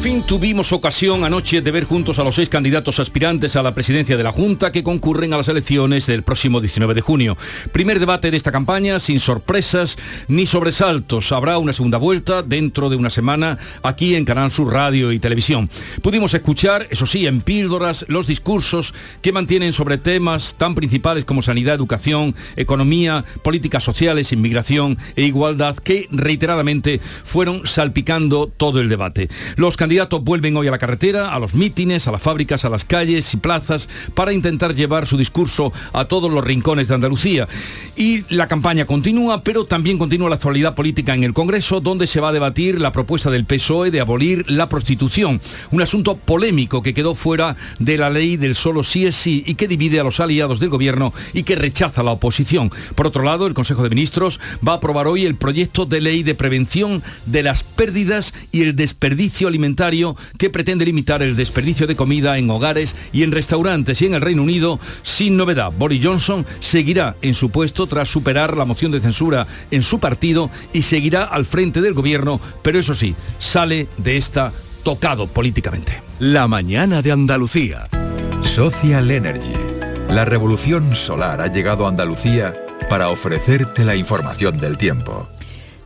Fin tuvimos ocasión anoche de ver juntos a los seis candidatos aspirantes a la presidencia de la Junta que concurren a las elecciones del próximo 19 de junio. Primer debate de esta campaña sin sorpresas ni sobresaltos. Habrá una segunda vuelta dentro de una semana aquí en Canal Sur Radio y Televisión. Pudimos escuchar, eso sí, en píldoras, los discursos que mantienen sobre temas tan principales como sanidad, educación, economía, políticas sociales, inmigración e igualdad que reiteradamente fueron salpicando todo el debate. Los candidatos vuelven hoy a la carretera, a los mítines, a las fábricas, a las calles y plazas para intentar llevar su discurso a todos los rincones de Andalucía. Y la campaña continúa, pero también continúa la actualidad política en el Congreso, donde se va a debatir la propuesta del PSOE de abolir la prostitución, un asunto polémico que quedó fuera de la ley del solo sí es sí y que divide a los aliados del gobierno y que rechaza la oposición. Por otro lado, el Consejo de Ministros va a aprobar hoy el proyecto de ley de prevención de las pérdidas y el desperdicio alimentario que pretende limitar el desperdicio de comida en hogares y en restaurantes y en el Reino Unido sin novedad. Boris Johnson seguirá en su puesto tras superar la moción de censura en su partido y seguirá al frente del gobierno, pero eso sí, sale de esta tocado políticamente. La mañana de Andalucía. Social Energy. La revolución solar ha llegado a Andalucía para ofrecerte la información del tiempo.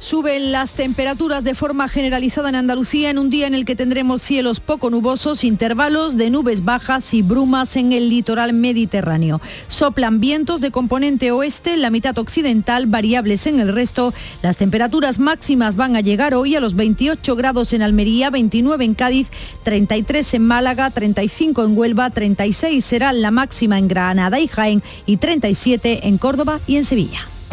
Suben las temperaturas de forma generalizada en Andalucía en un día en el que tendremos cielos poco nubosos, intervalos de nubes bajas y brumas en el litoral mediterráneo. Soplan vientos de componente oeste en la mitad occidental, variables en el resto. Las temperaturas máximas van a llegar hoy a los 28 grados en Almería, 29 en Cádiz, 33 en Málaga, 35 en Huelva, 36 será la máxima en Granada y Jaén y 37 en Córdoba y en Sevilla.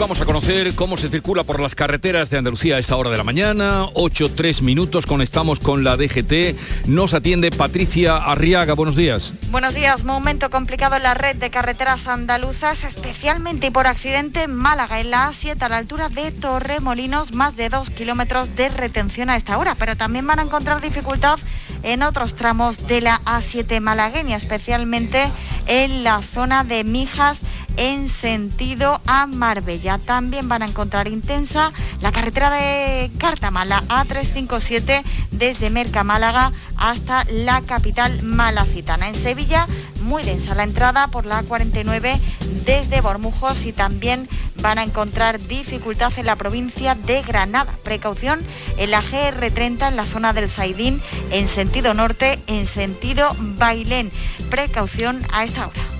Vamos a conocer cómo se circula por las carreteras de Andalucía a esta hora de la mañana. 8, 3 minutos, conectamos con la DGT. Nos atiende Patricia Arriaga. Buenos días. Buenos días. Momento complicado en la red de carreteras andaluzas, especialmente por accidente en Málaga, en la A7, a la altura de Torremolinos, más de 2 kilómetros de retención a esta hora. Pero también van a encontrar dificultad en otros tramos de la A7 malagueña, especialmente en la zona de Mijas en sentido a Marbella. También van a encontrar intensa la carretera de Cártama, la A357 desde Merca Málaga hasta la capital malacitana. En Sevilla, muy densa la entrada por la A49 desde Bormujos y también van a encontrar dificultad en la provincia de Granada. Precaución en la GR30 en la zona del Zaidín en sentido norte, en sentido Bailén. Precaución a esta hora.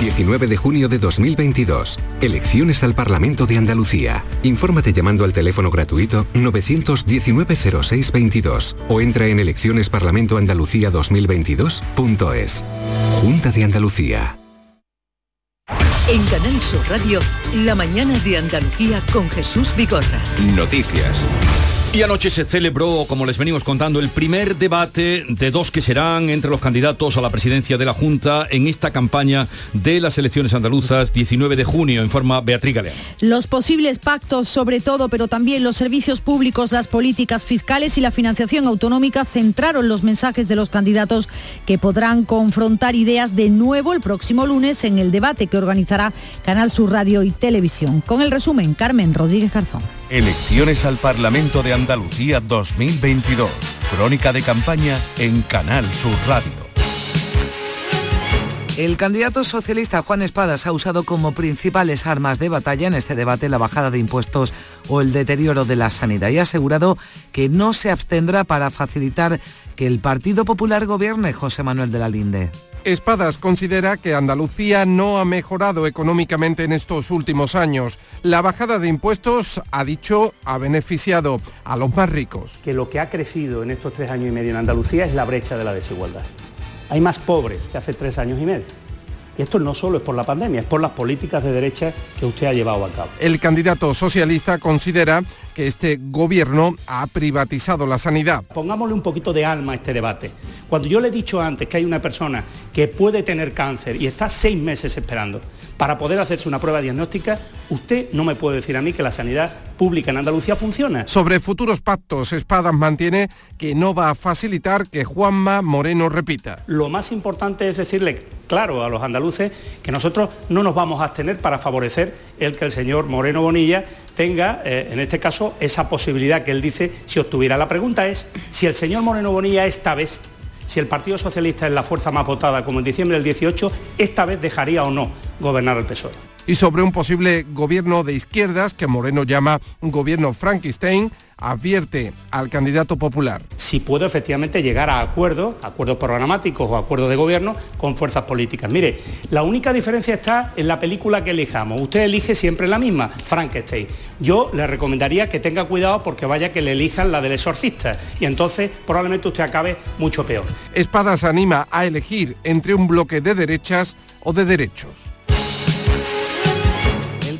19 de junio de 2022. Elecciones al Parlamento de Andalucía. Infórmate llamando al teléfono gratuito 919-0622 o entra en eleccionesparlamentoandalucía2022.es. Junta de Andalucía. En Canal Sur Radio, la mañana de Andalucía con Jesús Vigorra. Noticias. Y anoche se celebró, como les venimos contando, el primer debate de dos que serán entre los candidatos a la presidencia de la Junta en esta campaña de las elecciones andaluzas 19 de junio, informa Beatriz Galeano. Los posibles pactos, sobre todo, pero también los servicios públicos, las políticas fiscales y la financiación autonómica centraron los mensajes de los candidatos que podrán confrontar ideas de nuevo el próximo lunes en el debate que organizará Canal Sur Radio y Televisión. Con el resumen, Carmen Rodríguez Garzón. Elecciones al Parlamento de Andalucía 2022. Crónica de campaña en Canal Sur Radio. El candidato socialista Juan Espadas ha usado como principales armas de batalla en este debate la bajada de impuestos o el deterioro de la sanidad y ha asegurado que no se abstendrá para facilitar que el Partido Popular gobierne José Manuel de la Linde. Espadas considera que Andalucía no ha mejorado económicamente en estos últimos años. La bajada de impuestos, ha dicho, ha beneficiado a los más ricos. Que lo que ha crecido en estos tres años y medio en Andalucía es la brecha de la desigualdad. Hay más pobres que hace tres años y medio. Y esto no solo es por la pandemia, es por las políticas de derecha que usted ha llevado a cabo. El candidato socialista considera que este gobierno ha privatizado la sanidad. Pongámosle un poquito de alma a este debate. Cuando yo le he dicho antes que hay una persona que puede tener cáncer y está seis meses esperando para poder hacerse una prueba diagnóstica, usted no me puede decir a mí que la sanidad pública en Andalucía funciona. Sobre futuros pactos, Espadas mantiene que no va a facilitar que Juanma Moreno repita. Lo más importante es decirle claro a los andaluces que nosotros no nos vamos a abstener para favorecer el que el señor Moreno Bonilla tenga, eh, en este caso, esa posibilidad que él dice si obtuviera. La pregunta es si el señor Moreno Bonilla esta vez, si el Partido Socialista es la fuerza más votada como en diciembre del 18, esta vez dejaría o no gobernar el PSOE. Y sobre un posible gobierno de izquierdas que Moreno llama un gobierno Frankenstein, advierte al candidato popular. Si puedo efectivamente llegar a acuerdos, acuerdos programáticos o acuerdos de gobierno con fuerzas políticas. Mire, la única diferencia está en la película que elijamos. Usted elige siempre la misma, Frankenstein. Yo le recomendaría que tenga cuidado porque vaya que le elijan la del exorcista y entonces probablemente usted acabe mucho peor. Espadas anima a elegir entre un bloque de derechas o de derechos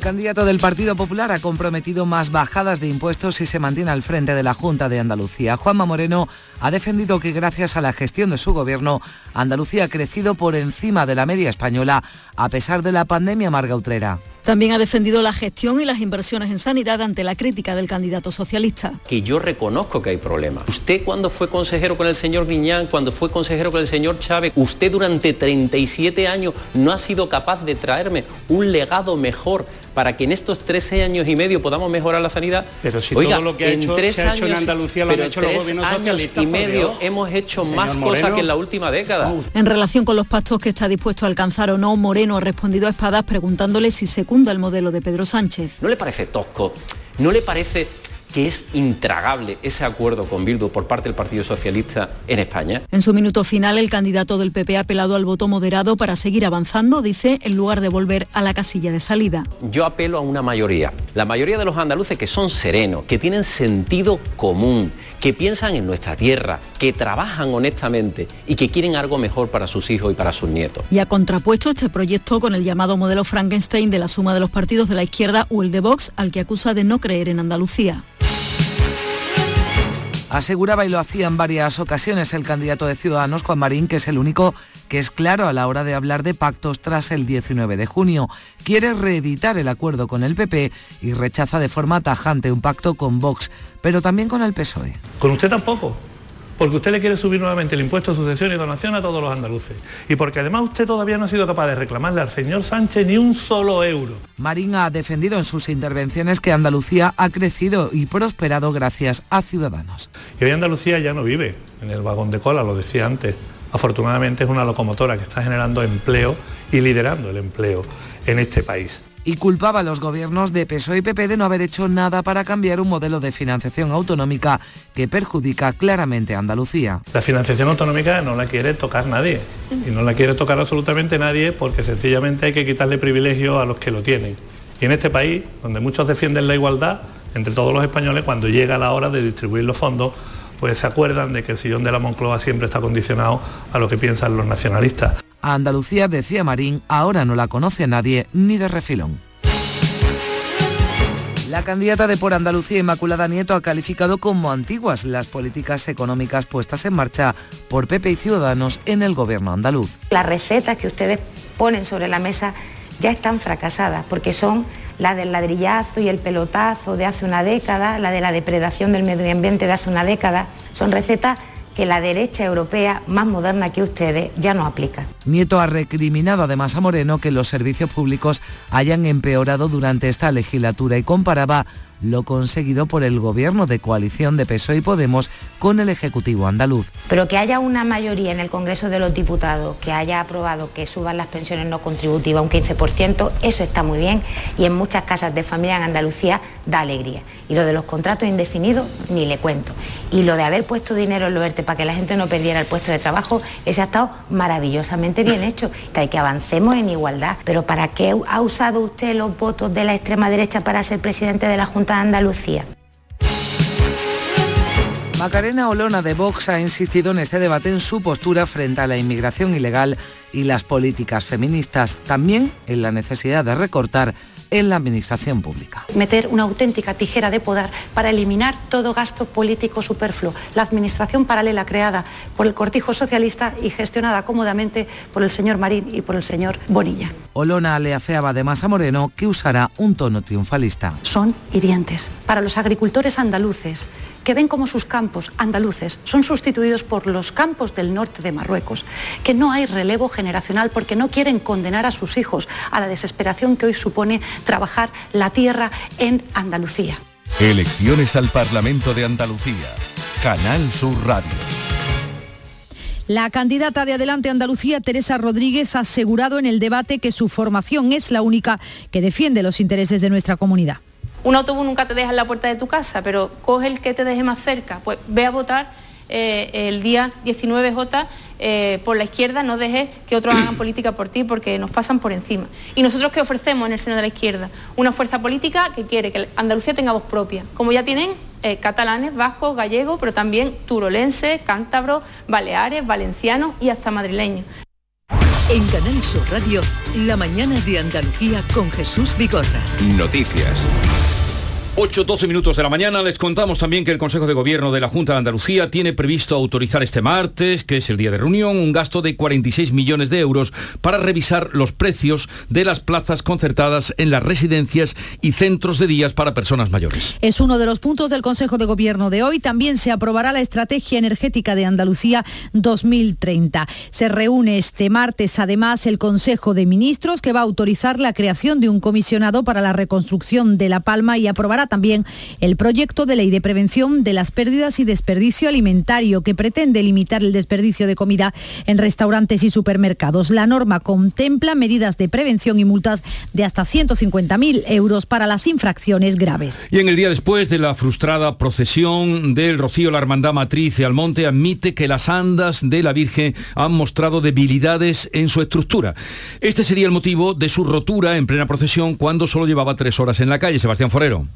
candidato del Partido Popular ha comprometido más bajadas de impuestos si se mantiene al frente de la Junta de Andalucía. Juanma Moreno ha defendido que gracias a la gestión de su gobierno, Andalucía ha crecido por encima de la media española a pesar de la pandemia margautrera. También ha defendido la gestión y las inversiones en sanidad ante la crítica del candidato socialista. Que yo reconozco que hay problemas. Usted cuando fue consejero con el señor Griñán, cuando fue consejero con el señor Chávez, usted durante 37 años no ha sido capaz de traerme un legado mejor para que en estos 13 años y medio podamos mejorar la sanidad. Pero si todo lo que ha hecho, tres se ha hecho en Andalucía lo han hecho los gobiernos socialistas. y medio hemos hecho más cosas que en la última década. En relación con los pactos que está dispuesto a alcanzar o no, Moreno ha respondido a Espadas preguntándole si secunda el modelo de Pedro Sánchez. ¿No le parece tosco? ¿No le parece que es intragable ese acuerdo con Bildu por parte del Partido Socialista en España. En su minuto final, el candidato del PP ha apelado al voto moderado para seguir avanzando, dice, en lugar de volver a la casilla de salida. Yo apelo a una mayoría, la mayoría de los andaluces que son serenos, que tienen sentido común, que piensan en nuestra tierra, que trabajan honestamente y que quieren algo mejor para sus hijos y para sus nietos. Y ha contrapuesto este proyecto con el llamado modelo Frankenstein de la suma de los partidos de la izquierda o el de Vox, al que acusa de no creer en Andalucía. Aseguraba y lo hacía en varias ocasiones el candidato de Ciudadanos, Juan Marín, que es el único que es claro a la hora de hablar de pactos tras el 19 de junio. Quiere reeditar el acuerdo con el PP y rechaza de forma tajante un pacto con Vox, pero también con el PSOE. Con usted tampoco porque usted le quiere subir nuevamente el impuesto de sucesión y donación a todos los andaluces. Y porque además usted todavía no ha sido capaz de reclamarle al señor Sánchez ni un solo euro. Marín ha defendido en sus intervenciones que Andalucía ha crecido y prosperado gracias a Ciudadanos. Y hoy Andalucía ya no vive en el vagón de cola, lo decía antes. Afortunadamente es una locomotora que está generando empleo y liderando el empleo en este país y culpaba a los gobiernos de PSOE y PP de no haber hecho nada para cambiar un modelo de financiación autonómica que perjudica claramente a Andalucía. La financiación autonómica no la quiere tocar nadie y no la quiere tocar absolutamente nadie porque sencillamente hay que quitarle privilegio a los que lo tienen. Y en este país, donde muchos defienden la igualdad entre todos los españoles, cuando llega la hora de distribuir los fondos, pues se acuerdan de que el sillón de la Moncloa siempre está condicionado a lo que piensan los nacionalistas. A Andalucía, decía Marín, ahora no la conoce nadie ni de refilón. La candidata de Por Andalucía, Inmaculada Nieto, ha calificado como antiguas las políticas económicas puestas en marcha por PP y Ciudadanos en el gobierno andaluz. Las recetas que ustedes ponen sobre la mesa ya están fracasadas porque son la del ladrillazo y el pelotazo de hace una década, la de la depredación del medio ambiente de hace una década. Son recetas que la derecha europea más moderna que ustedes ya no aplica. Nieto ha recriminado además a Moreno que los servicios públicos hayan empeorado durante esta legislatura y comparaba lo conseguido por el gobierno de coalición de PSOE y Podemos con el Ejecutivo andaluz. Pero que haya una mayoría en el Congreso de los Diputados que haya aprobado que suban las pensiones no contributivas un 15%, eso está muy bien y en muchas casas de familia en Andalucía da alegría. Y lo de los contratos indefinidos, ni le cuento. Y lo de haber puesto dinero en lo ERTE para que la gente no perdiera el puesto de trabajo, ese ha estado maravillosamente bien hecho. Hay que avancemos en igualdad. Pero ¿para qué ha usado usted los votos de la extrema derecha para ser presidente de la Junta Andalucía? Macarena Olona de Vox ha insistido en este debate en su postura frente a la inmigración ilegal y las políticas feministas, también en la necesidad de recortar en la administración pública. Meter una auténtica tijera de poder para eliminar todo gasto político superfluo. La administración paralela creada por el cortijo socialista y gestionada cómodamente por el señor Marín y por el señor Bonilla. Olona le afeaba además a Moreno que usará un tono triunfalista. Son hirientes. Para los agricultores andaluces, que ven como sus campos andaluces son sustituidos por los campos del norte de Marruecos, que no hay relevo generacional porque no quieren condenar a sus hijos a la desesperación que hoy supone trabajar la tierra en Andalucía. Elecciones al Parlamento de Andalucía. Canal Sur Radio. La candidata de Adelante Andalucía, Teresa Rodríguez, ha asegurado en el debate que su formación es la única que defiende los intereses de nuestra comunidad. Un autobús nunca te deja en la puerta de tu casa, pero coge el que te deje más cerca. Pues ve a votar eh, el día 19J eh, por la izquierda, no dejes que otros hagan política por ti porque nos pasan por encima. Y nosotros qué ofrecemos en el seno de la izquierda? Una fuerza política que quiere que Andalucía tenga voz propia, como ya tienen eh, catalanes, vascos, gallegos, pero también turolenses, cántabros, baleares, valencianos y hasta madrileños. En Canal Sur Radio, la mañana de Andalucía con Jesús Bigorra. Noticias. 8, 12 minutos de la mañana. Les contamos también que el Consejo de Gobierno de la Junta de Andalucía tiene previsto autorizar este martes, que es el día de reunión, un gasto de 46 millones de euros para revisar los precios de las plazas concertadas en las residencias y centros de días para personas mayores. Es uno de los puntos del Consejo de Gobierno de hoy. También se aprobará la Estrategia Energética de Andalucía 2030. Se reúne este martes además el Consejo de Ministros que va a autorizar la creación de un comisionado para la reconstrucción de La Palma y aprobará también el proyecto de ley de prevención de las pérdidas y desperdicio alimentario que pretende limitar el desperdicio de comida en restaurantes y supermercados. La norma contempla medidas de prevención y multas de hasta 150.000 euros para las infracciones graves. Y en el día después de la frustrada procesión del Rocío, la Hermandad Matriz de Almonte admite que las andas de la Virgen han mostrado debilidades en su estructura. Este sería el motivo de su rotura en plena procesión cuando solo llevaba tres horas en la calle. Sebastián Forero.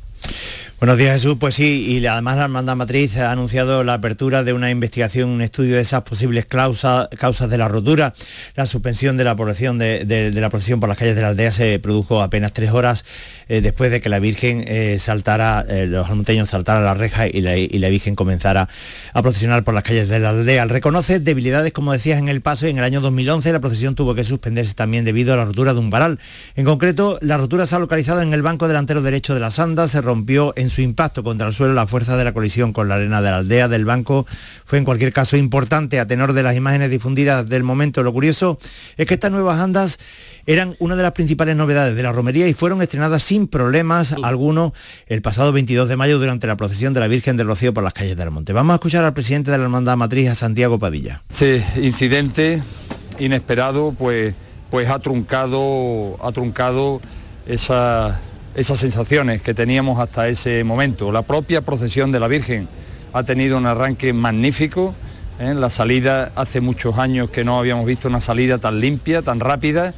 Buenos días Jesús, pues sí, y además la Hermandad Matriz ha anunciado la apertura de una investigación, un estudio de esas posibles causas, de la rotura. La suspensión de la población de, la procesión por las calles de la aldea se produjo apenas tres horas eh, después de que la Virgen eh, saltara, eh, los almonteños saltaran la reja y la, y la, Virgen comenzara a procesionar por las calles de la aldea. Reconoce debilidades, como decías, en el paso y en el año 2011 la procesión tuvo que suspenderse también debido a la rotura de un varal. En concreto, la rotura se ha localizado en el banco delantero derecho de la sanda, se rompió en su impacto contra el suelo la fuerza de la colisión con la arena de la aldea del banco fue en cualquier caso importante a tenor de las imágenes difundidas del momento. Lo curioso es que estas nuevas andas eran una de las principales novedades de la romería y fueron estrenadas sin problemas algunos el pasado 22 de mayo durante la procesión de la Virgen del Rocío por las calles del Monte. Vamos a escuchar al presidente de la Hermandad Matriz, a Santiago Padilla. Este incidente inesperado pues, pues ha truncado, ha truncado esa esas sensaciones que teníamos hasta ese momento. La propia procesión de la Virgen ha tenido un arranque magnífico. ¿eh? La salida, hace muchos años que no habíamos visto una salida tan limpia, tan rápida.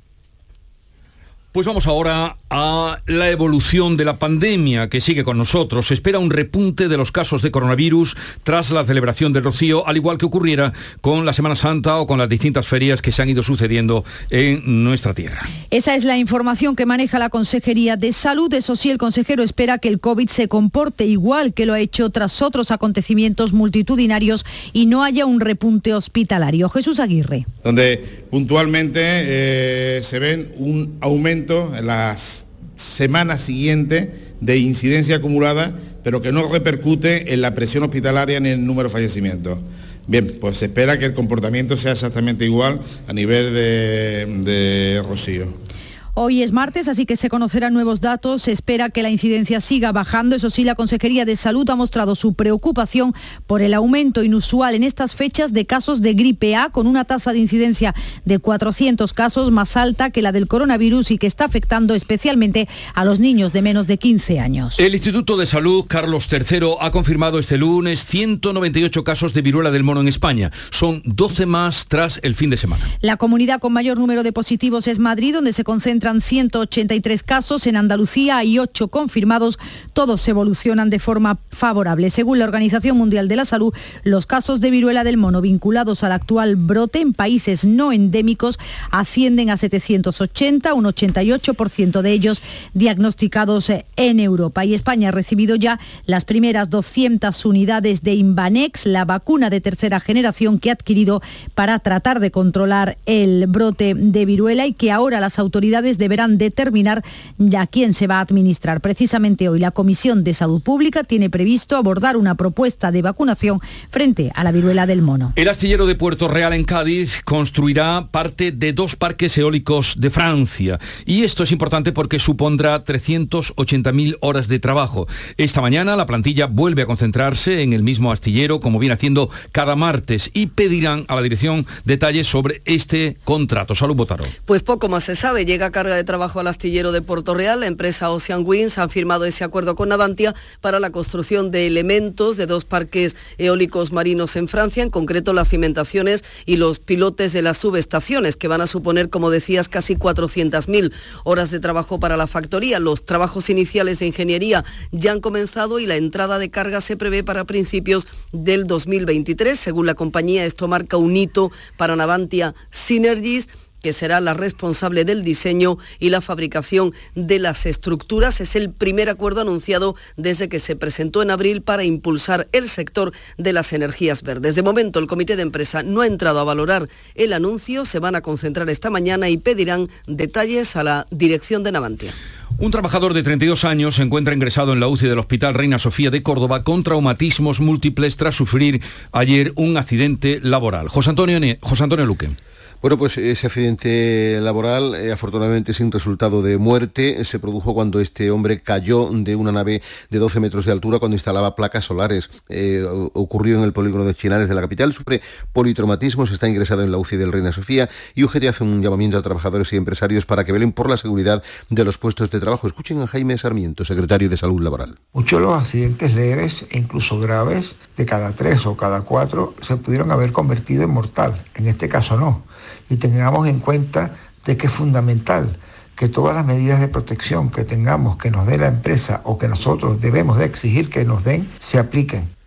Pues vamos ahora a la evolución de la pandemia que sigue con nosotros. Se espera un repunte de los casos de coronavirus tras la celebración del Rocío, al igual que ocurriera con la Semana Santa o con las distintas ferias que se han ido sucediendo en nuestra tierra. Esa es la información que maneja la Consejería de Salud. Eso sí, el consejero espera que el COVID se comporte igual que lo ha hecho tras otros acontecimientos multitudinarios y no haya un repunte hospitalario. Jesús Aguirre. Donde puntualmente eh, se ven un aumento en las semana siguiente de incidencia acumulada, pero que no repercute en la presión hospitalaria ni en el número de fallecimientos. Bien, pues se espera que el comportamiento sea exactamente igual a nivel de, de Rocío. Hoy es martes, así que se conocerán nuevos datos. Se espera que la incidencia siga bajando. Eso sí, la Consejería de Salud ha mostrado su preocupación por el aumento inusual en estas fechas de casos de gripe A, con una tasa de incidencia de 400 casos más alta que la del coronavirus y que está afectando especialmente a los niños de menos de 15 años. El Instituto de Salud Carlos III ha confirmado este lunes 198 casos de viruela del mono en España. Son 12 más tras el fin de semana. La comunidad con mayor número de positivos es Madrid, donde se concentra 183 casos, en Andalucía hay 8 confirmados, todos evolucionan de forma favorable. Según la Organización Mundial de la Salud, los casos de viruela del mono vinculados al actual brote en países no endémicos ascienden a 780, un 88% de ellos diagnosticados en Europa. Y España ha recibido ya las primeras 200 unidades de Invanex, la vacuna de tercera generación que ha adquirido para tratar de controlar el brote de viruela y que ahora las autoridades deberán determinar a quién se va a administrar. Precisamente hoy la Comisión de Salud Pública tiene previsto abordar una propuesta de vacunación frente a la viruela del mono. El astillero de Puerto Real en Cádiz construirá parte de dos parques eólicos de Francia. Y esto es importante porque supondrá 380.000 horas de trabajo. Esta mañana la plantilla vuelve a concentrarse en el mismo astillero como viene haciendo cada martes y pedirán a la dirección detalles sobre este contrato. Salud Botaro. Pues poco más se sabe. Llega carga de trabajo al astillero de Puerto Real. La empresa Ocean Winds ha firmado ese acuerdo con Navantia para la construcción de elementos de dos parques eólicos marinos en Francia, en concreto las cimentaciones y los pilotes de las subestaciones, que van a suponer, como decías, casi 400.000 horas de trabajo para la factoría. Los trabajos iniciales de ingeniería ya han comenzado y la entrada de carga se prevé para principios del 2023. Según la compañía, esto marca un hito para Navantia Synergies que será la responsable del diseño y la fabricación de las estructuras. Es el primer acuerdo anunciado desde que se presentó en abril para impulsar el sector de las energías verdes. De momento, el comité de empresa no ha entrado a valorar el anuncio. Se van a concentrar esta mañana y pedirán detalles a la dirección de Navantia. Un trabajador de 32 años se encuentra ingresado en la UCI del Hospital Reina Sofía de Córdoba con traumatismos múltiples tras sufrir ayer un accidente laboral. José Antonio, José Antonio Luque. Bueno, pues ese accidente laboral, eh, afortunadamente sin resultado de muerte, se produjo cuando este hombre cayó de una nave de 12 metros de altura cuando instalaba placas solares. Eh, ocurrió en el polígono de Chinares de la capital, sufre politraumatismos, está ingresado en la UCI del Reina Sofía y UGT hace un llamamiento a trabajadores y empresarios para que velen por la seguridad de los puestos de trabajo. Escuchen a Jaime Sarmiento, secretario de Salud Laboral. Muchos de los accidentes leves e incluso graves, de cada tres o cada cuatro, se pudieron haber convertido en mortal. En este caso no y tengamos en cuenta de que es fundamental que todas las medidas de protección que tengamos que nos dé la empresa o que nosotros debemos de exigir que nos den se apliquen.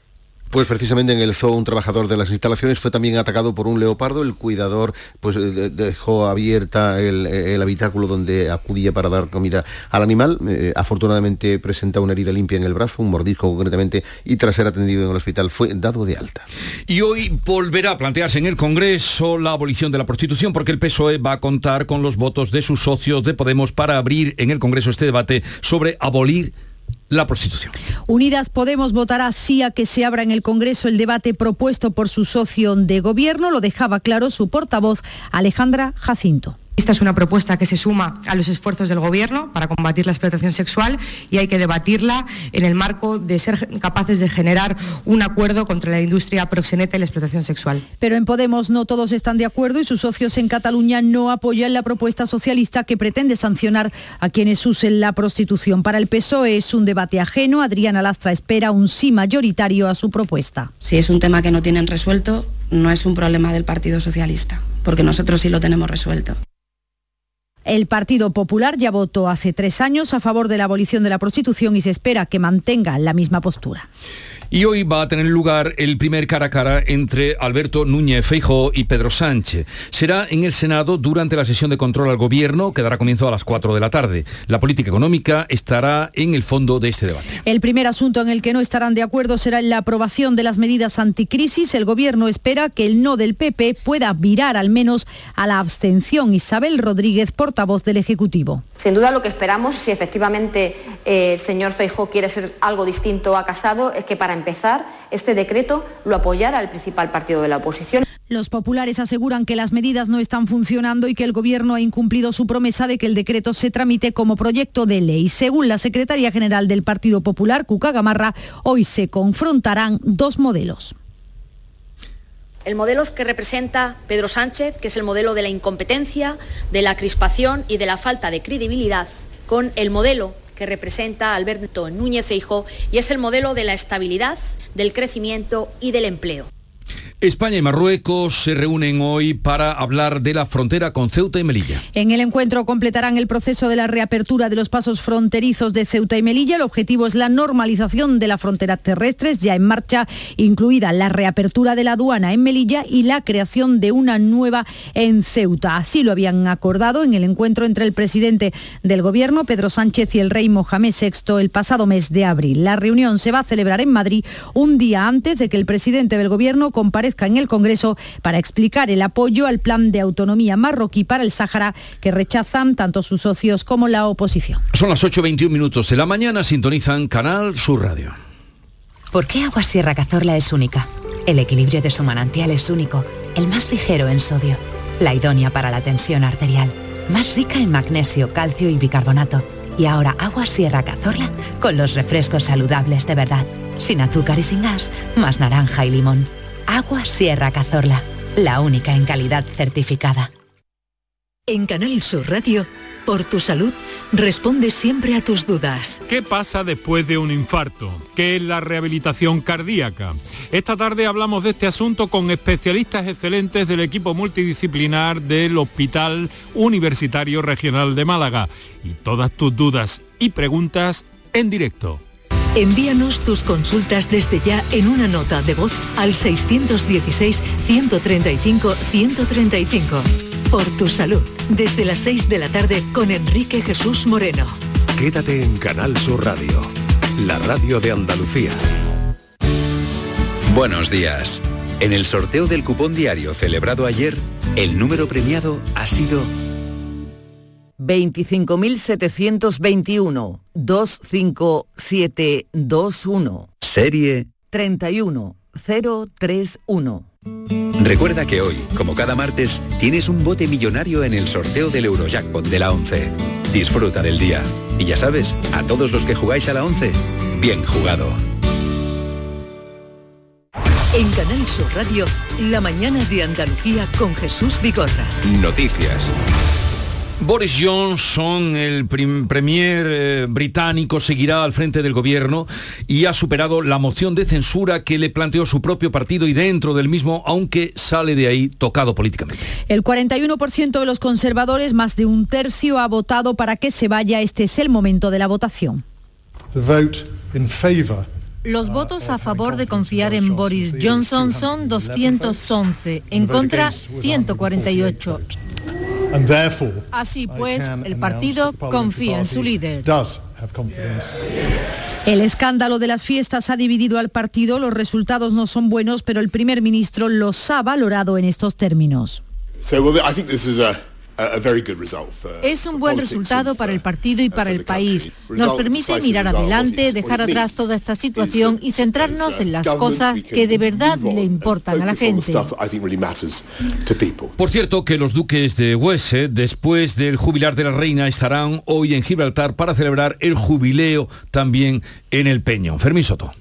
Pues precisamente en el zoo un trabajador de las instalaciones fue también atacado por un leopardo. El cuidador pues eh, dejó abierta el, habitáculo donde acudía para dar comida al animal. Eh, afortunadamente presenta una herida limpia en el brazo, un mordisco concretamente, y tras ser atendido en el hospital fue dado de alta. Y hoy volverá a plantearse en el Congreso la abolición de la prostitución porque el PSOE va a contar con los votos de sus socios de Podemos para abrir en el Congreso este debate sobre abolir la prostitución. Unidas Podemos votará sí a que se abra en el Congreso el debate propuesto por su socio de gobierno, lo dejaba claro su portavoz Alejandra Jacinto. Esta es una propuesta que se suma a los esfuerzos del Gobierno para combatir la explotación sexual y hay que debatirla en el marco de ser capaces de generar un acuerdo contra la industria proxeneta y la explotación sexual. Pero en Podemos no todos están de acuerdo y sus socios en Cataluña no apoyan la propuesta socialista que pretende sancionar a quienes usen la prostitución. Para el PSOE es un debate ajeno. Adriana Lastra espera un sí mayoritario a su propuesta. Si es un tema que no tienen resuelto, no es un problema del Partido Socialista, porque nosotros sí lo tenemos resuelto. El Partido Popular ya votó hace tres años a favor de la abolición de la prostitución y se espera que mantenga la misma postura. Y hoy va a tener lugar el primer cara a cara entre Alberto Núñez Feijóo y Pedro Sánchez. Será en el Senado durante la sesión de control al gobierno que dará comienzo a las 4 de la tarde. La política económica estará en el fondo de este debate. El primer asunto en el que no estarán de acuerdo será en la aprobación de las medidas anticrisis. El gobierno espera que el no del PP pueda virar al menos a la abstención. Isabel Rodríguez, portavoz del Ejecutivo. Sin duda lo que esperamos, si efectivamente eh, el señor Feijóo quiere ser algo distinto a Casado, es que para empezar, este decreto lo apoyara el principal partido de la oposición. Los populares aseguran que las medidas no están funcionando y que el Gobierno ha incumplido su promesa de que el decreto se tramite como proyecto de ley. Según la secretaria general del Partido Popular, Cuca Gamarra, hoy se confrontarán dos modelos. El modelo que representa Pedro Sánchez, que es el modelo de la incompetencia, de la crispación y de la falta de credibilidad, con el modelo que representa Alberto Núñez Feijóo y es el modelo de la estabilidad, del crecimiento y del empleo. España y Marruecos se reúnen hoy para hablar de la frontera con Ceuta y Melilla. En el encuentro completarán el proceso de la reapertura de los pasos fronterizos de Ceuta y Melilla. El objetivo es la normalización de las fronteras terrestres ya en marcha, incluida la reapertura de la aduana en Melilla y la creación de una nueva en Ceuta. Así lo habían acordado en el encuentro entre el presidente del gobierno, Pedro Sánchez, y el rey Mohamed VI el pasado mes de abril. La reunión se va a celebrar en Madrid un día antes de que el presidente del gobierno comparezca en el Congreso para explicar el apoyo al plan de autonomía marroquí para el Sáhara que rechazan tanto sus socios como la oposición. Son las 8.21 minutos de la mañana, sintonizan Canal Sur Radio. ¿Por qué Agua Sierra Cazorla es única? El equilibrio de su manantial es único, el más ligero en sodio, la idónea para la tensión arterial, más rica en magnesio, calcio y bicarbonato. Y ahora Agua Sierra Cazorla con los refrescos saludables de verdad, sin azúcar y sin gas, más naranja y limón. Agua Sierra Cazorla, la única en calidad certificada. En Canal Sur Radio, por tu salud, responde siempre a tus dudas. ¿Qué pasa después de un infarto? ¿Qué es la rehabilitación cardíaca? Esta tarde hablamos de este asunto con especialistas excelentes del equipo multidisciplinar del Hospital Universitario Regional de Málaga. Y todas tus dudas y preguntas en directo. Envíanos tus consultas desde ya en una nota de voz al 616-135-135. Por tu salud, desde las 6 de la tarde con Enrique Jesús Moreno. Quédate en Canal Sur Radio, la radio de Andalucía. Buenos días. En el sorteo del cupón diario celebrado ayer, el número premiado ha sido 25.721 25721. Serie 31031. Recuerda que hoy, como cada martes, tienes un bote millonario en el sorteo del Eurojackpot de la 11. Disfruta del día. Y ya sabes, a todos los que jugáis a la 11, bien jugado. En Canal Sur Radio, la mañana de Andalucía con Jesús Bigorra. Noticias. Boris Johnson, el premier eh, británico, seguirá al frente del gobierno y ha superado la moción de censura que le planteó su propio partido y dentro del mismo, aunque sale de ahí tocado políticamente. El 41% de los conservadores, más de un tercio, ha votado para que se vaya. Este es el momento de la votación. Los votos a favor de confiar en Boris Johnson son 211, en contra 148. Así pues, el partido confía en su líder. El escándalo de las fiestas ha dividido al partido, los resultados no son buenos, pero el primer ministro los ha valorado en estos términos. Es un buen resultado para el partido y para el país. Nos permite mirar adelante, dejar atrás toda esta situación y centrarnos en las cosas que de verdad le importan a la gente. Por cierto, que los duques de Wessex, después del jubilar de la reina, estarán hoy en Gibraltar para celebrar el jubileo también en el Peño. Fermín Soto.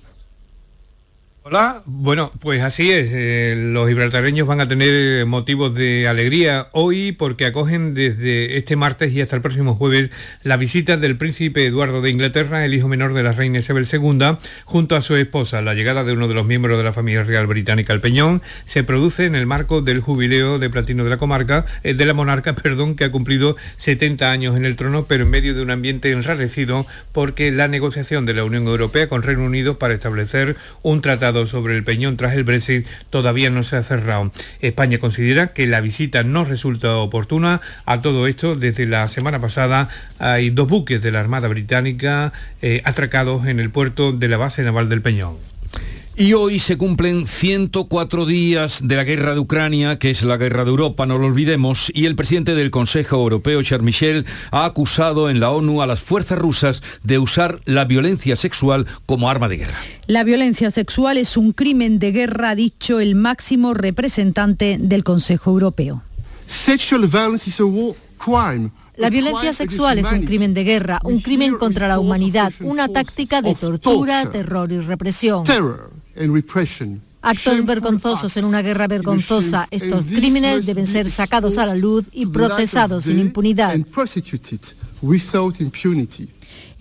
Hola, bueno, pues así es. Eh, los gibraltareños van a tener motivos de alegría hoy porque acogen desde este martes y hasta el próximo jueves la visita del príncipe Eduardo de Inglaterra, el hijo menor de la reina Isabel II, junto a su esposa. La llegada de uno de los miembros de la familia real británica al Peñón se produce en el marco del jubileo de platino de la comarca, eh, de la monarca, perdón, que ha cumplido 70 años en el trono, pero en medio de un ambiente enrarecido porque la negociación de la Unión Europea con Reino Unido para establecer un tratado sobre el Peñón tras el Brexit todavía no se ha cerrado. España considera que la visita no resulta oportuna. A todo esto, desde la semana pasada hay dos buques de la Armada Británica eh, atracados en el puerto de la base naval del Peñón. Y hoy se cumplen 104 días de la guerra de Ucrania, que es la guerra de Europa, no lo olvidemos, y el presidente del Consejo Europeo, Charles Michel, ha acusado en la ONU a las fuerzas rusas de usar la violencia sexual como arma de guerra. La violencia sexual es un crimen de guerra, ha dicho el máximo representante del Consejo Europeo. La violencia sexual es un crimen de guerra, un crimen contra la humanidad, una táctica de tortura, terror y represión. Actos vergonzosos en una guerra vergonzosa. Estos crímenes deben ser sacados a la luz y procesados sin impunidad.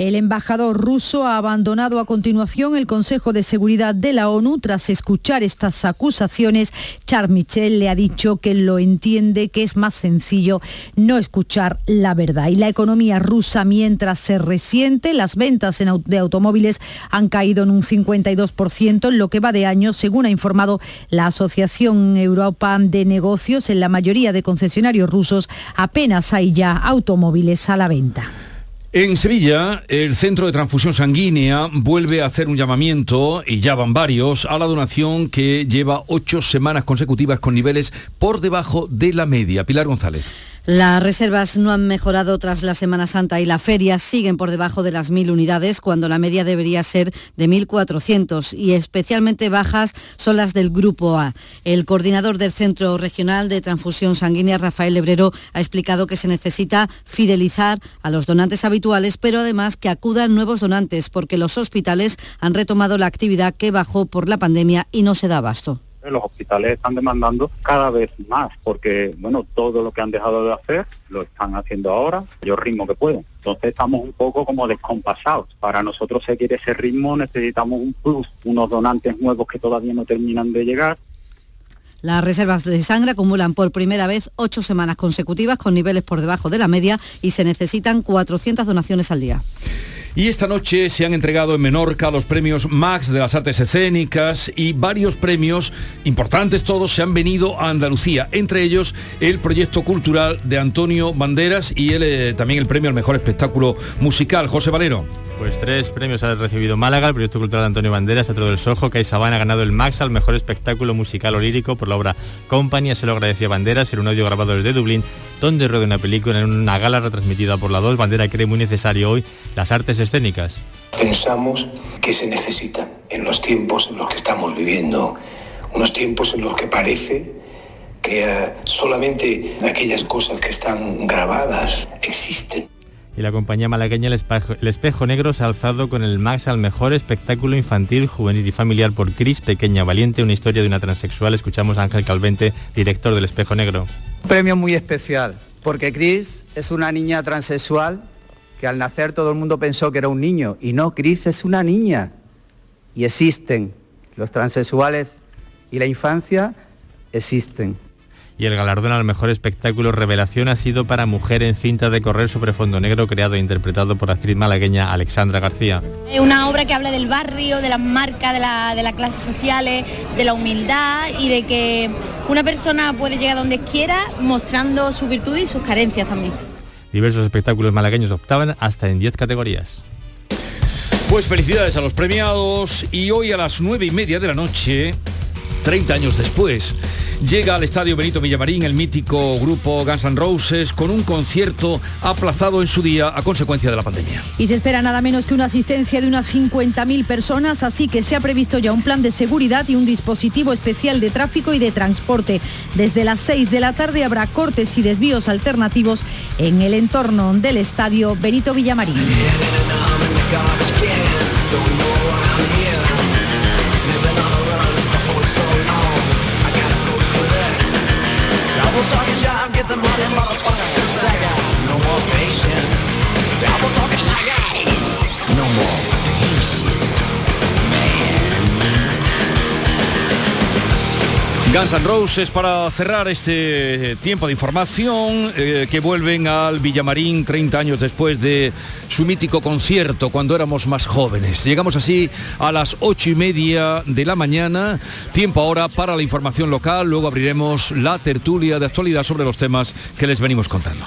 El embajador ruso ha abandonado a continuación el Consejo de Seguridad de la ONU tras escuchar estas acusaciones. Charles Michel le ha dicho que lo entiende, que es más sencillo no escuchar la verdad. Y la economía rusa, mientras se resiente, las ventas de automóviles han caído en un 52% en lo que va de año, según ha informado la Asociación Europa de Negocios. En la mayoría de concesionarios rusos apenas hay ya automóviles a la venta. En Sevilla, el Centro de Transfusión Sanguínea vuelve a hacer un llamamiento, y ya van varios, a la donación que lleva ocho semanas consecutivas con niveles por debajo de la media. Pilar González. Las reservas no han mejorado tras la Semana Santa y la feria siguen por debajo de las 1.000 unidades cuando la media debería ser de 1.400 y especialmente bajas son las del Grupo A. El coordinador del Centro Regional de Transfusión Sanguínea, Rafael Lebrero, ha explicado que se necesita fidelizar a los donantes habituales, pero además que acudan nuevos donantes porque los hospitales han retomado la actividad que bajó por la pandemia y no se da abasto los hospitales están demandando cada vez más, porque bueno, todo lo que han dejado de hacer lo están haciendo ahora, yo ritmo que pueden. Entonces estamos un poco como descompasados. Para nosotros seguir ese ritmo necesitamos un plus, unos donantes nuevos que todavía no terminan de llegar. Las reservas de sangre acumulan por primera vez ocho semanas consecutivas con niveles por debajo de la media y se necesitan 400 donaciones al día. Y esta noche se han entregado en Menorca los premios Max de las artes escénicas y varios premios importantes todos se han venido a Andalucía, entre ellos el proyecto cultural de Antonio Banderas y eh, también el premio al mejor espectáculo musical. José Valero. Pues tres premios ha recibido Málaga, el proyecto cultural de Antonio Banderas, Teatro del Sojo, que Sabana ha ganado el Max al mejor espectáculo musical o lírico por la obra Company, se lo agradecía Banderas en un audio grabado desde Dublín, donde rueda una película en una gala retransmitida por la 2. Bandera cree muy necesario hoy las artes escénicas. Pensamos que se necesita en los tiempos en los que estamos viviendo, unos tiempos en los que parece que eh, solamente aquellas cosas que están grabadas existen y la compañía malagueña el espejo, Negro se ha alzado con el Max al mejor espectáculo infantil, juvenil y familiar por Cris Pequeña Valiente, una historia de una transexual. Escuchamos a Ángel Calvente, director del Espejo Negro. Un premio muy especial, porque Cris es una niña transexual que al nacer todo el mundo pensó que era un niño, y no, Cris es una niña. Y existen, los transexuales y la infancia existen y el galardón al mejor espectáculo revelación ha sido para Mujer en cinta de correr sobre fondo negro creado e interpretado por la actriz malagueña Alexandra García. Es una obra que habla del barrio, de las marcas, de, la, de las clases sociales, de la humildad y de que una persona puede llegar donde quiera mostrando su virtud y sus carencias también. Diversos espectáculos malagueños optaban hasta en 10 categorías. Pues felicidades a los premiados y hoy a las nueve y media de la noche, 30 años después, Llega al Estadio Benito Villamarín el mítico grupo Guns N' Roses con un concierto aplazado en su día a consecuencia de la pandemia. Y se espera nada menos que una asistencia de unas 50.000 personas, así que se ha previsto ya un plan de seguridad y un dispositivo especial de tráfico y de transporte. Desde las 6 de la tarde habrá cortes y desvíos alternativos en el entorno del Estadio Benito Villamarín. Double talking job, get the money, motherfucker, cause I got no more patience. Double talking like I ain't no more Guns N' Roses para cerrar este tiempo de información eh, que vuelven al Villamarín 30 años después de su mítico concierto cuando éramos más jóvenes. Llegamos así a las ocho y media de la mañana, tiempo ahora para la información local, luego abriremos la tertulia de actualidad sobre los temas que les venimos contando.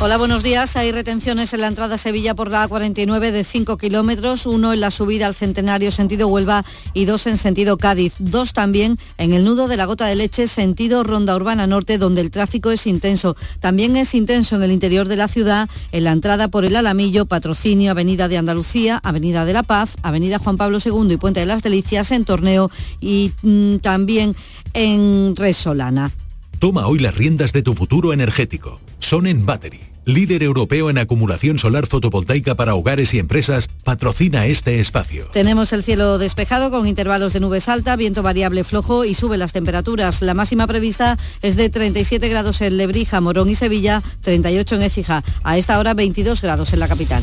Hola, buenos días. Hay retenciones en la entrada a Sevilla por la A49 de 5 kilómetros, uno en la subida al Centenario sentido Huelva y dos en sentido Cádiz. Dos también en el nudo de la Gota de Leche sentido Ronda Urbana Norte, donde el tráfico es intenso. También es intenso en el interior de la ciudad, en la entrada por el Alamillo, Patrocinio, Avenida de Andalucía, Avenida de la Paz, Avenida Juan Pablo II y Puente de las Delicias en Torneo y mm, también en Resolana. Toma hoy las riendas de tu futuro energético. Sonen Battery, líder europeo en acumulación solar fotovoltaica para hogares y empresas, patrocina este espacio. Tenemos el cielo despejado con intervalos de nubes alta, viento variable flojo y sube las temperaturas. La máxima prevista es de 37 grados en Lebrija, Morón y Sevilla, 38 en Écija. A esta hora 22 grados en la capital.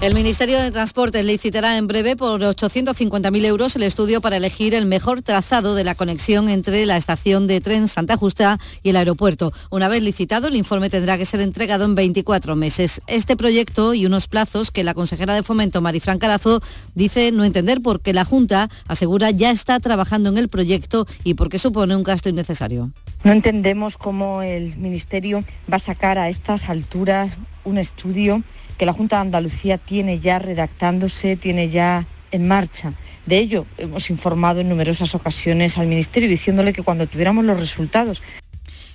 El Ministerio de Transportes licitará en breve por 850.000 euros el estudio para elegir el mejor trazado de la conexión entre la estación de tren Santa Justa y el aeropuerto. Una vez licitado, el informe tendrá que ser entregado en 24 meses. Este proyecto y unos plazos que la consejera de Fomento, Marifran Carazo, dice no entender porque la Junta asegura ya está trabajando en el proyecto y porque supone un gasto innecesario. No entendemos cómo el Ministerio va a sacar a estas alturas un estudio que la Junta de Andalucía tiene ya redactándose, tiene ya en marcha. De ello hemos informado en numerosas ocasiones al Ministerio diciéndole que cuando tuviéramos los resultados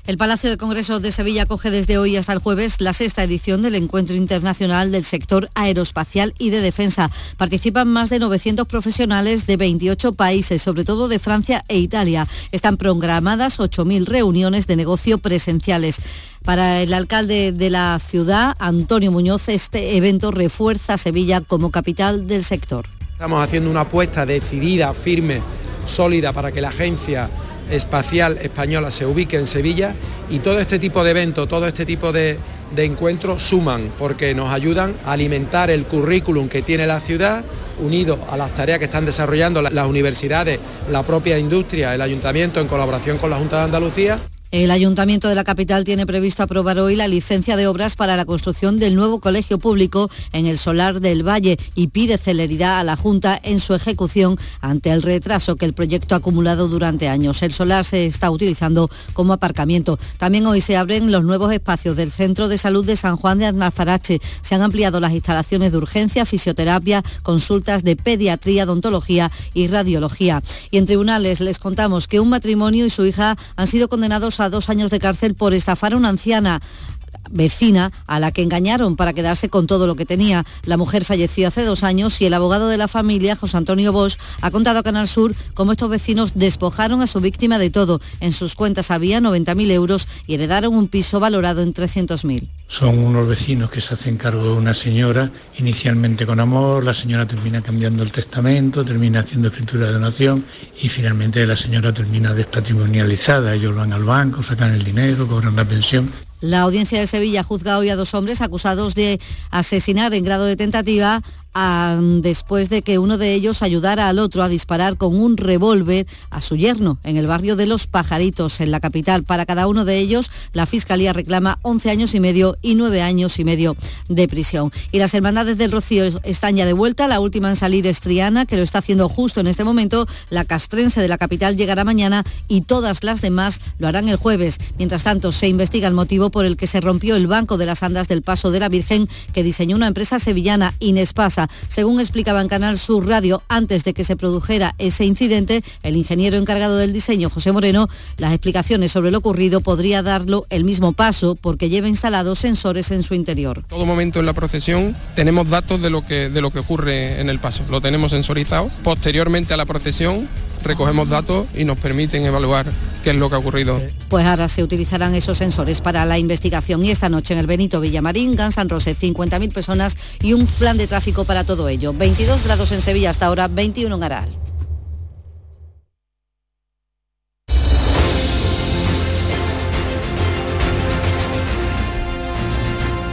el Palacio de Congresos de Sevilla acoge desde hoy hasta el jueves la sexta edición del Encuentro Internacional del Sector Aeroespacial y de Defensa. Participan más de 900 profesionales de 28 países, sobre todo de Francia e Italia. Están programadas 8.000 reuniones de negocio presenciales. Para el alcalde de la ciudad, Antonio Muñoz, este evento refuerza a Sevilla como capital del sector. Estamos haciendo una apuesta decidida, firme, sólida para que la agencia espacial española se ubique en Sevilla y todo este tipo de eventos, todo este tipo de, de encuentros suman porque nos ayudan a alimentar el currículum que tiene la ciudad unido a las tareas que están desarrollando las universidades, la propia industria, el ayuntamiento en colaboración con la Junta de Andalucía. El Ayuntamiento de la capital tiene previsto aprobar hoy la licencia de obras para la construcción del nuevo colegio público en el Solar del Valle y pide celeridad a la Junta en su ejecución ante el retraso que el proyecto ha acumulado durante años. El solar se está utilizando como aparcamiento. También hoy se abren los nuevos espacios del Centro de Salud de San Juan de Arnalfarache. Se han ampliado las instalaciones de urgencia, fisioterapia, consultas de pediatría, odontología y radiología. Y en tribunales les contamos que un matrimonio y su hija han sido condenados a dos años de cárcel por estafar a una anciana vecina a la que engañaron para quedarse con todo lo que tenía. La mujer falleció hace dos años y el abogado de la familia, José Antonio Bosch, ha contado a Canal Sur cómo estos vecinos despojaron a su víctima de todo. En sus cuentas había 90.000 euros y heredaron un piso valorado en 300.000. Son unos vecinos que se hacen cargo de una señora, inicialmente con amor, la señora termina cambiando el testamento, termina haciendo escritura de donación y finalmente la señora termina despatrimonializada. Ellos van al banco, sacan el dinero, cobran la pensión la audiencia de Sevilla juzga hoy a dos hombres acusados de asesinar en grado de tentativa después de que uno de ellos ayudara al otro a disparar con un revólver a su yerno en el barrio de Los Pajaritos, en la capital. Para cada uno de ellos, la Fiscalía reclama 11 años y medio y 9 años y medio de prisión. Y las hermandades del Rocío están ya de vuelta. La última en salir es Triana, que lo está haciendo justo en este momento. La castrense de la capital llegará mañana y todas las demás lo harán el jueves. Mientras tanto, se investiga el motivo por el que se rompió el banco de las andas del Paso de la Virgen que diseñó una empresa sevillana, Inespas Según explicaba en Canal Sur Radio, antes de que se produjera ese incidente, el ingeniero encargado del diseño, José Moreno, las explicaciones sobre lo ocurrido podría darlo el mismo paso porque lleva instalados sensores en su interior. Todo momento en la procesión tenemos datos de lo que, de lo que ocurre en el paso. Lo tenemos sensorizado. Posteriormente a la procesión recogemos datos y nos permiten evaluar qué es lo que ha ocurrido. Pues ahora se utilizarán esos sensores para la investigación y esta noche en el Benito Villamarín, Gan San Rosé, 50.000 personas y un plan de tráfico para todo ello. 22 grados en Sevilla hasta ahora, 21 en Aral.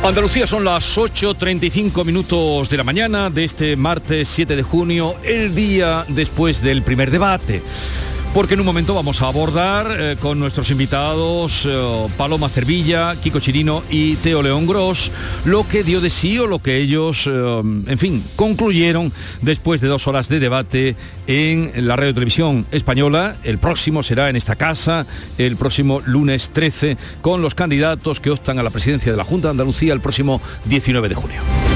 Andalucía son las 8.35 minutos de la mañana de este martes 7 de junio, el día después del primer debate porque en un momento vamos a abordar eh, con nuestros invitados eh, Paloma Cervilla, Kiko Chirino y Teo León Gross lo que dio de sí o lo que ellos, eh, en fin, concluyeron después de dos horas de debate en la radio televisión española. El próximo será en esta casa, el próximo lunes 13, con los candidatos que optan a la presidencia de la Junta de Andalucía el próximo 19 de junio.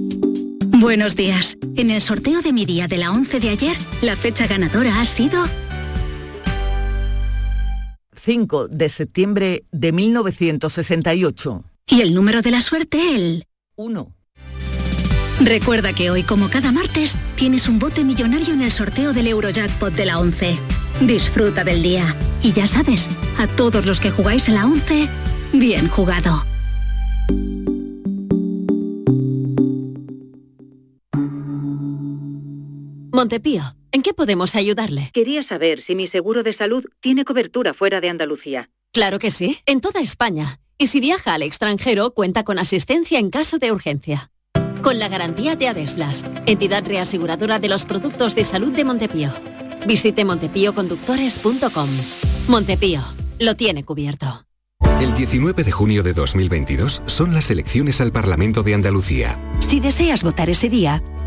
Buenos días. En el sorteo de mi día de la 11 de ayer, la fecha ganadora ha sido 5 de septiembre de 1968. Y el número de la suerte, el 1. Recuerda que hoy, como cada martes, tienes un bote millonario en el sorteo del Eurojackpot de la 11. Disfruta del día. Y ya sabes, a todos los que jugáis a la 11, bien jugado. Montepío, ¿en qué podemos ayudarle? Quería saber si mi seguro de salud tiene cobertura fuera de Andalucía. Claro que sí, en toda España. Y si viaja al extranjero, cuenta con asistencia en caso de urgencia. Con la garantía de Adeslas, entidad reaseguradora de los productos de salud de Montepío. Visite montepíoconductores.com. Montepío, lo tiene cubierto. El 19 de junio de 2022 son las elecciones al Parlamento de Andalucía. Si deseas votar ese día,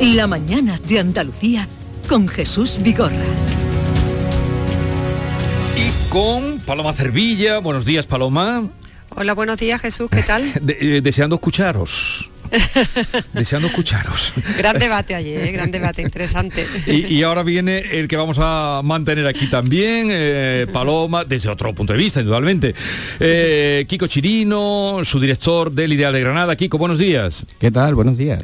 La mañana de Andalucía con Jesús Vigorra. Y con Paloma Cervilla. Buenos días, Paloma. Hola, buenos días, Jesús. ¿Qué tal? De- eh, deseando escucharos. deseando escucharos. gran debate ayer, ¿eh? gran debate, interesante. Y, y ahora viene el que vamos a mantener aquí también, eh, Paloma, desde otro punto de vista, indudablemente. Eh, Kiko Chirino, su director del Ideal de Granada. Kiko, buenos días. ¿Qué tal? Buenos días.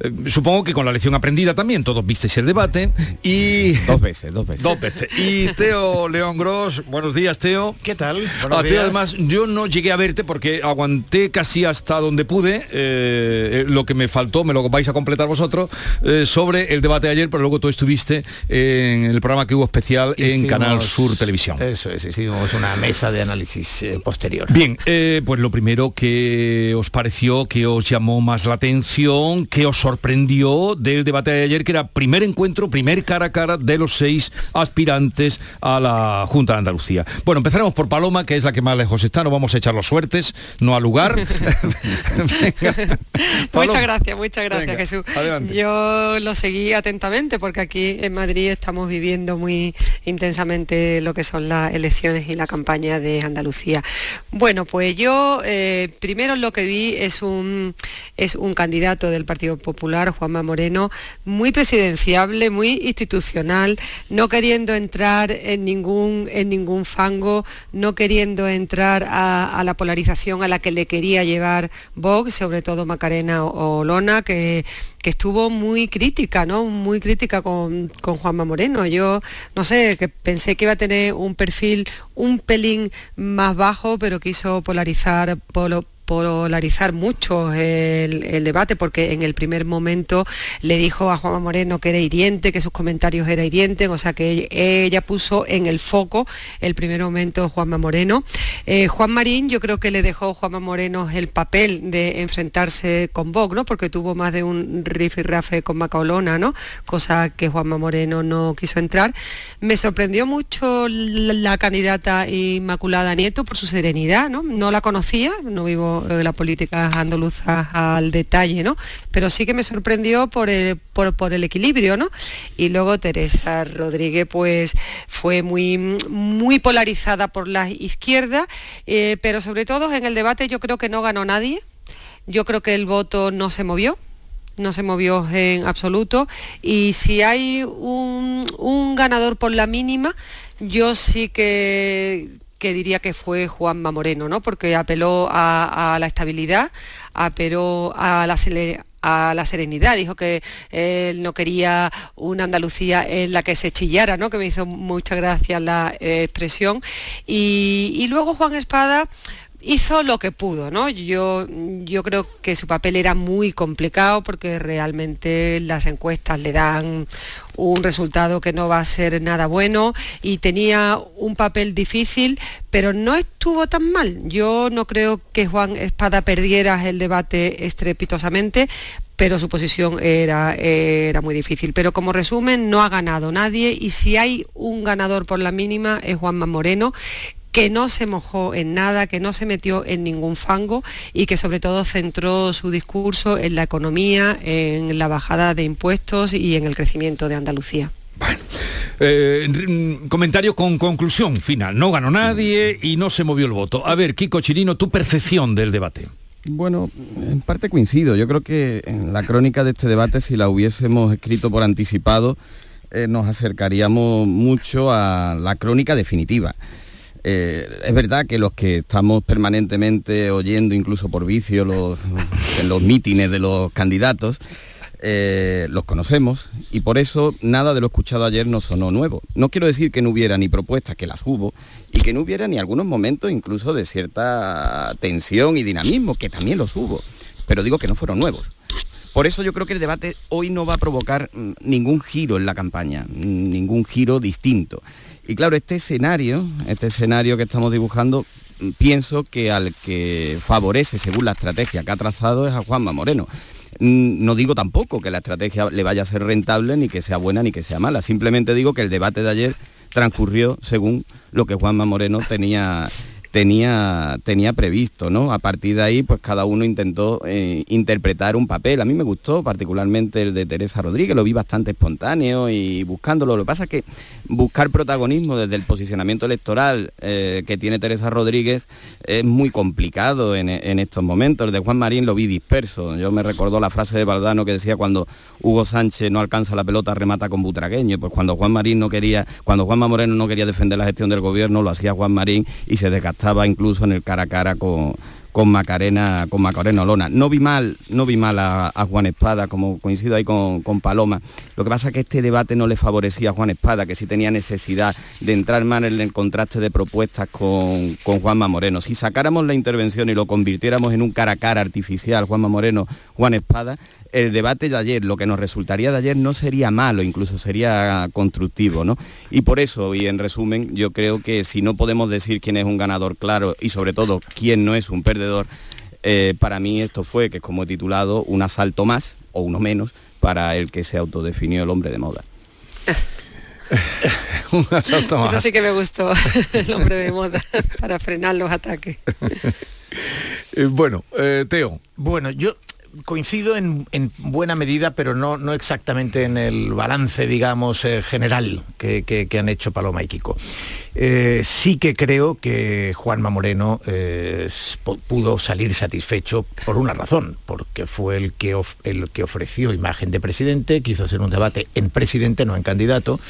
Eh, supongo que con la lección aprendida también, todos visteis el debate. Y. Dos veces, dos veces. Dos veces. Y Teo León Gross, buenos días, Teo. ¿Qué tal? A Teo, además, yo no llegué a verte porque aguanté casi hasta donde pude. eh, eh, lo que me faltó, me lo vais a completar vosotros, eh, sobre el debate de ayer, pero luego tú estuviste en el programa que hubo especial en Canal Sur Televisión. Eso es, hicimos una mesa de análisis eh, posterior. Bien, eh, pues lo primero que os pareció, que os llamó más la atención, que os sorprendió del debate de ayer, que era primer encuentro, primer cara a cara de los seis aspirantes a la Junta de Andalucía. Bueno, empezaremos por Paloma, que es la que más lejos está, no vamos a echar los suertes, no al lugar. muchas gracias, muchas gracias Jesús. Yo lo seguí atentamente porque aquí en Madrid estamos viviendo muy intensamente lo que son las elecciones y la campaña de Andalucía. Bueno, pues yo eh, primero lo que vi es un, es un candidato del Partido Popular, Juanma Moreno, muy presidenciable, muy institucional, no queriendo entrar en ningún, en ningún fango, no queriendo entrar a, la polarización a la que le quería llevar Vox, sobre todo Macarena o, Lona, que, que, estuvo muy crítica, ¿no? Muy crítica con, con Juanma Moreno. Yo, no sé, que pensé que iba a tener un perfil un pelín más bajo, pero quiso polarizar, polo, polarizar mucho el, debate porque en el primer momento le dijo a Juanma Moreno que era hiriente, que sus comentarios eran hirientes, o sea que ella puso en el foco el primer momento Juanma Moreno. Eh, Juan Marín yo creo que le dejó Juanma Moreno el papel de enfrentarse con Vox, ¿no? porque tuvo más de un rafe con Macaolona, ¿no? cosa que Juanma Moreno no quiso entrar. Me sorprendió mucho la, la candidata Inmaculada Nieto por su serenidad, ¿no? no la conocía, no vivo de la política andaluza al detalle, ¿no? Pero sí que me sorprendió por el, por, el equilibrio, ¿no? Y luego Teresa Rodríguez, pues fue muy, muy polarizada por la izquierda, eh, pero sobre todo en el debate yo creo que no ganó nadie. Yo creo que el voto no se movió, no se movió en absoluto. Y si hay un ganador por la mínima, yo sí que que diría que fue Juanma Moreno, ¿no? porque apeló a, la estabilidad, apeló a la, a la serenidad, dijo que él no quería una Andalucía en la que se chillara, ¿no? que me hizo mucha gracia la eh, expresión. Y luego Juan Espada hizo lo que pudo, ¿no? Yo, yo creo que su papel era muy complicado porque realmente las encuestas le dan un resultado que no va a ser nada bueno y tenía un papel difícil, pero no estuvo tan mal. Yo no creo que Juan Espada perdiera el debate estrepitosamente, pero su posición era, era muy difícil. Pero como resumen, no ha ganado nadie y si hay un ganador por la mínima es Juanma Moreno, que no se mojó en nada, que no se metió en ningún fango y que sobre todo centró su discurso en la economía, en la bajada de impuestos y en el crecimiento de Andalucía. Bueno, eh, comentario con conclusión final. No ganó nadie y no se movió el voto. A ver, Kiko Chirino, tu percepción del debate. Bueno, en parte coincido. Yo creo que en la crónica de este debate, si la hubiésemos escrito por anticipado, eh, nos acercaríamos mucho a la crónica definitiva. Eh, es verdad que los que estamos permanentemente oyendo, incluso por vicio, los, en los mítines de los candidatos, eh, los conocemos y por eso nada de lo escuchado ayer no sonó nuevo. No quiero decir que no hubiera ni propuestas, que las hubo, y que no hubiera ni algunos momentos incluso de cierta tensión y dinamismo, que también los hubo, pero digo que no fueron nuevos. Por eso yo creo que el debate hoy no va a provocar mm, ningún giro en la campaña, ningún giro distinto. Y claro, este escenario, este escenario que estamos dibujando, pienso que al que favorece, según la estrategia que ha trazado, es a Juanma Moreno. Mm, no digo tampoco que la estrategia le vaya a ser rentable, ni que sea buena, ni que sea mala. Simplemente digo que el debate de ayer transcurrió según lo que Juanma Moreno tenía tenía, tenía previsto, ¿no? A partir de ahí, pues cada uno intentó eh, interpretar un papel. A mí me gustó particularmente el de Teresa Rodríguez, lo vi bastante espontáneo y buscándolo. Lo que pasa es que buscar protagonismo desde el posicionamiento electoral eh, que tiene Teresa Rodríguez es muy complicado en, estos momentos. El de Juan Marín lo vi disperso. Yo me recordó la frase de Baldano que decía cuando Hugo Sánchez no alcanza la pelota, remata con Butragueño. Pues cuando Juan Marín no quería, cuando Juanma Moreno no quería defender la gestión del gobierno, lo hacía Juan Marín y se desgastaba incluso en el cara a cara con, con Macarena, con Macarena Olona. No vi mal, no vi mal a, Juan Espada, como coincido ahí con, Paloma. Lo que pasa es que este debate no le favorecía a Juan Espada, que sí tenía necesidad de entrar más en el contraste de propuestas con, con Juanma Moreno. Si sacáramos la intervención y lo convirtiéramos en un cara a cara artificial, Juanma Moreno, Juan Espada, el debate de ayer, lo que nos resultaría de ayer no sería malo, incluso sería constructivo, ¿no? Y por eso, y en resumen, yo creo que si no podemos decir quién es un ganador claro y sobre todo quién no es un perdedor, eh, para mí esto fue, que es como he titulado, un asalto más o uno menos, para el que se autodefinió el hombre de moda. un asalto más. Eso sí que me gustó, el hombre de moda, para frenar los ataques. Eh, bueno, eh, Teo. Bueno, yo coincido en, buena medida, pero no, exactamente en el balance, digamos, eh, general que, han hecho Paloma y Kiko. Eh, sí que creo que Juanma Moreno eh, pudo salir satisfecho por una razón, porque fue el que, el que ofreció imagen de presidente, quiso hacer un debate en presidente, no en candidato,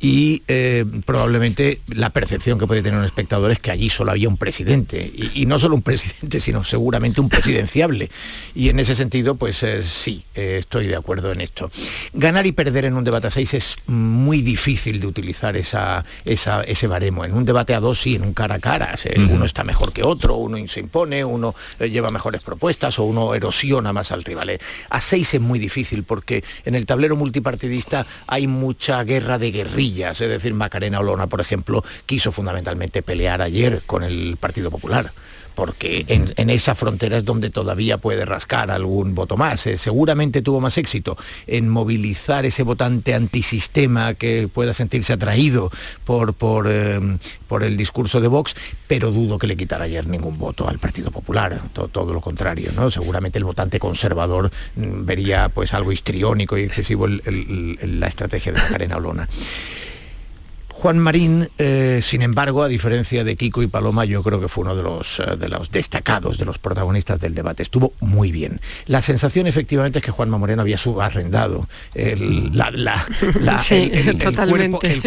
y eh, probablemente la percepción que puede tener un espectador es que allí solo había un presidente, y, no solo un presidente, sino seguramente un presidenciable. Y en ese sentido, pues sí, estoy de acuerdo en esto. Ganar y perder en un debate a seis es muy difícil de utilizar esa, ese baremo en un debate a dos sí, en un cara a cara. Uno está mejor que otro, uno se impone, uno eh, lleva mejores propuestas o uno erosiona más al rival. Eh, a seis es muy difícil porque en el tablero multipartidista hay mucha guerra de guerrillas. Es decir, Macarena Olona, por ejemplo, quiso fundamentalmente pelear ayer con el Partido Popular porque en, esa frontera es donde todavía puede rascar algún voto más. Eh, seguramente tuvo más éxito en movilizar ese votante antisistema que pueda sentirse atraído por, por, em, el discurso de Vox, pero dudo que le quitara ayer ningún voto al Partido Popular, todo, lo contrario. ¿no? Seguramente el votante conservador mm, vería pues algo histriónico y excesivo la estrategia de Macarena Olona. Juan Marín, eh, sin embargo, a diferencia de Kiko y Paloma, yo creo que fue uno de los, eh, de los destacados, de los protagonistas del debate. Estuvo muy bien. La sensación efectivamente es que Juanma Moreno había subarrendado el,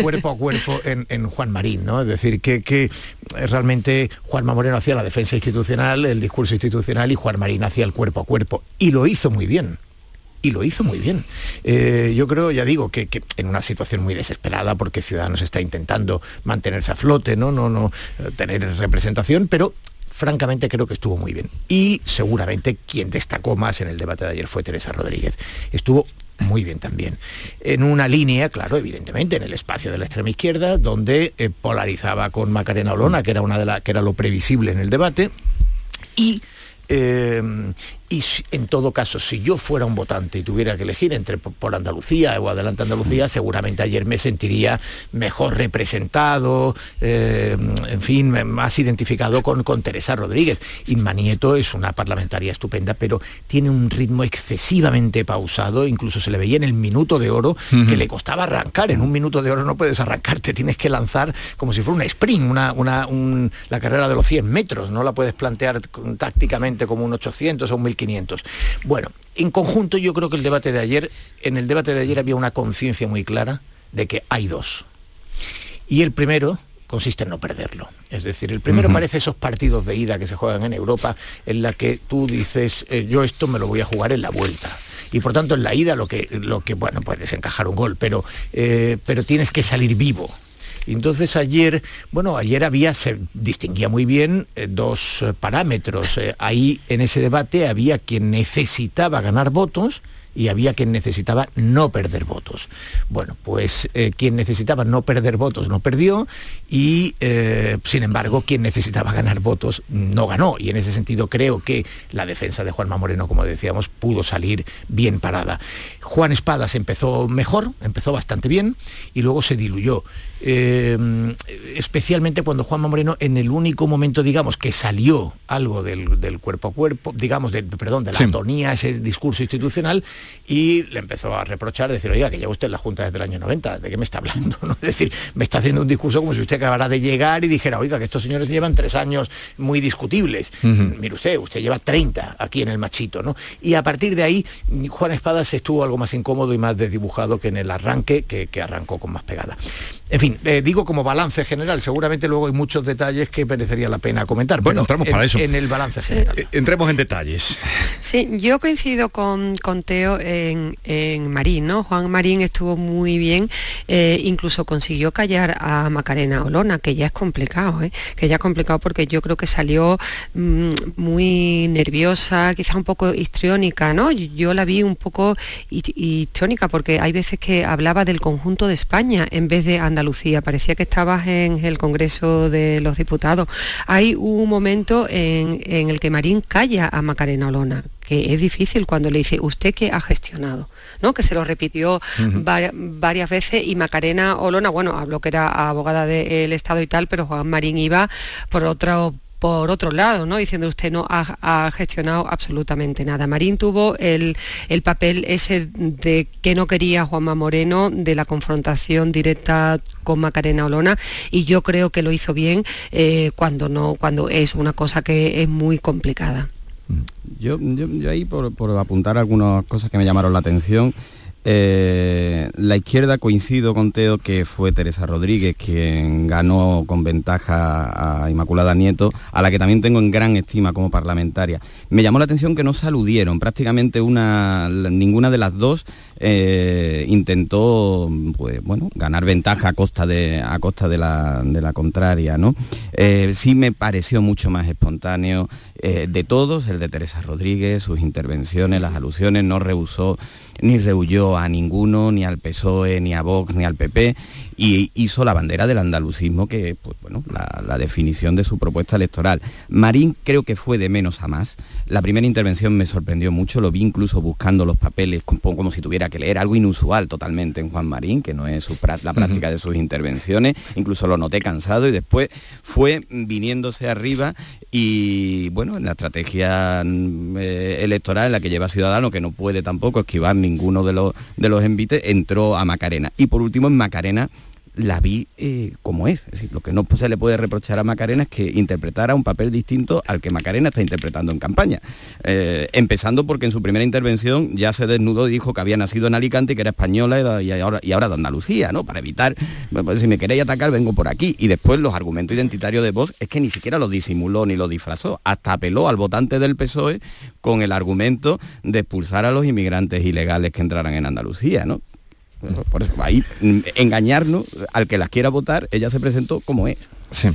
cuerpo, a cuerpo en, Juan Marín, ¿no? Es decir, que, que realmente Juanma Moreno hacía la defensa institucional, el discurso institucional y Juan Marín hacía el cuerpo a cuerpo. Y lo hizo muy bien y lo hizo muy bien. Eh, yo creo, ya digo, que, en una situación muy desesperada, porque Ciudadanos está intentando mantenerse a flote, no, no, no eh, tener representación, pero francamente creo que estuvo muy bien. Y seguramente quien destacó más en el debate de ayer fue Teresa Rodríguez. Estuvo muy bien también. En una línea, claro, evidentemente, en el espacio de la extrema izquierda, donde eh, polarizaba con Macarena Olona, que era una de la, que era lo previsible en el debate, y y en todo caso, si yo fuera un votante y tuviera que elegir entre por Andalucía o Adelante Andalucía, seguramente ayer me sentiría mejor representado, eh, en fin, más identificado con, con Teresa Rodríguez. Inma Nieto es una parlamentaria estupenda, pero tiene un ritmo excesivamente pausado, incluso se le veía en el minuto de oro que le costaba arrancar. En un minuto de oro no puedes arrancar, te tienes que lanzar como si fuera una sprint, una, una la carrera de los 100 metros, no la puedes plantear tácticamente como un 800 o un 1000 500. Bueno, en conjunto yo creo que el debate de ayer, en el debate de ayer había una conciencia muy clara de que hay dos. Y el primero consiste en no perderlo. Es decir, el primero parece esos partidos de ida que se juegan en Europa, en la que tú dices, eh, yo esto me lo voy a jugar en la vuelta. Y por tanto en la ida lo que, lo que bueno, puedes encajar un gol, pero, eh, pero tienes que salir vivo entonces ayer, bueno, ayer había, se distinguía muy bien eh, dos eh, parámetros. Eh, ahí en ese debate había quien necesitaba ganar votos, y había quien necesitaba no perder votos. Bueno, pues quien necesitaba no perder votos no perdió y sin embargo quien necesitaba ganar votos no ganó y en ese sentido creo que la defensa de Juanma Moreno, como decíamos, pudo salir bien parada. Juan Espadas empezó mejor, empezó bastante bien y luego se diluyó. Eh, especialmente cuando Juanma Moreno en el único momento, digamos, que salió algo del, cuerpo a cuerpo, digamos, del, perdón, de la sí. ese discurso institucional, y le empezó a reprochar, decir, oiga, que lleva usted en la Junta desde el año 90, ¿de qué me está hablando? ¿No? Es decir, me está haciendo un discurso como si usted acabara de llegar y dijera, oiga, que estos señores llevan tres años muy discutibles. Mire usted, usted lleva 30 aquí en el machito, ¿no? Y a partir de ahí, Juan Espadas estuvo algo más incómodo y más desdibujado que en el arranque, que, que arrancó con más pegada. En fin, eh, digo como balance general, seguramente luego hay muchos detalles que merecería la pena comentar. Bueno, entramos para eso. En el balance general. Eh, entremos en detalles. Sí, yo coincido con, con Teo en, Marín, ¿no? Juan Marín estuvo muy bien, eh, incluso consiguió callar a Macarena Olona, que ya es complicado, que ya es complicado porque yo creo que salió mm, muy nerviosa, quizá un poco histriónica, ¿no? Yo la vi un poco histriónica porque hay veces que hablaba del conjunto de España en vez de Andalucía, parecía que estabas en el Congreso de los Diputados. Hay un momento en, el que Marín calla a Macarena Olona, que es difícil cuando le dice, ¿usted qué ha gestionado? ¿no? Que se lo repitió varias veces y Macarena Olona, bueno, habló que era abogada del Estado y tal, pero Juan Marín iba por otro por otro lado, ¿no? diciendo usted no ha, gestionado absolutamente nada. Marín tuvo el, papel ese de que no quería Juanma Moreno, de la confrontación directa con Macarena Olona, y yo creo que lo hizo bien eh, cuando, no, cuando es una cosa que es muy complicada. Yo, yo, ahí por, por apuntar algunas cosas que me llamaron la atención, eh, la izquierda coincido con Teo que fue Teresa Rodríguez quien ganó con ventaja a Inmaculada Nieto, a la que también tengo en gran estima como parlamentaria. Me llamó la atención que no se aludieron, prácticamente una, ninguna de las dos eh, intentó pues, bueno, ganar ventaja a costa de, a costa de, la, contraria. ¿no? Eh, sí me pareció mucho más espontáneo de todos, el de Teresa Rodríguez, sus intervenciones, las alusiones, no rehusó ni rehuyó a ninguno, ni al PSOE, ni a Vox, ni al PP, y hizo la bandera del andalucismo, que pues bueno, la, definición de su propuesta electoral. Marín creo que fue de menos a más. La primera intervención me sorprendió mucho, lo vi incluso buscando los papeles como, si tuviera que leer, algo inusual totalmente en Juan Marín, que no es su, la práctica de sus intervenciones, incluso lo noté cansado y después fue viniéndose arriba y bueno, en la estrategia mm, eh, electoral en la que lleva Ciudadano, que no puede tampoco esquivar ninguno de los, de los envites, entró a Macarena. Y por último en Macarena la vi eh, como es. Lo que no se le puede reprochar a Macarena es que interpretara un papel distinto al que Macarena está interpretando en campaña. Eh, empezando porque en su primera intervención ya se desnudó y dijo que había nacido en Alicante que era española y ahora, y ahora de Andalucía, ¿no? Para evitar, pues, si me queréis atacar, vengo por aquí. Y después los argumentos identitarios de Vox es que ni siquiera lo disimuló ni lo disfrazó. Hasta apeló al votante del PSOE con el argumento de expulsar a los inmigrantes ilegales que entraran en Andalucía, ¿no? Por eso, ahí mm, engañarnos al que las quiera votar, ella se presentó como es. Sí.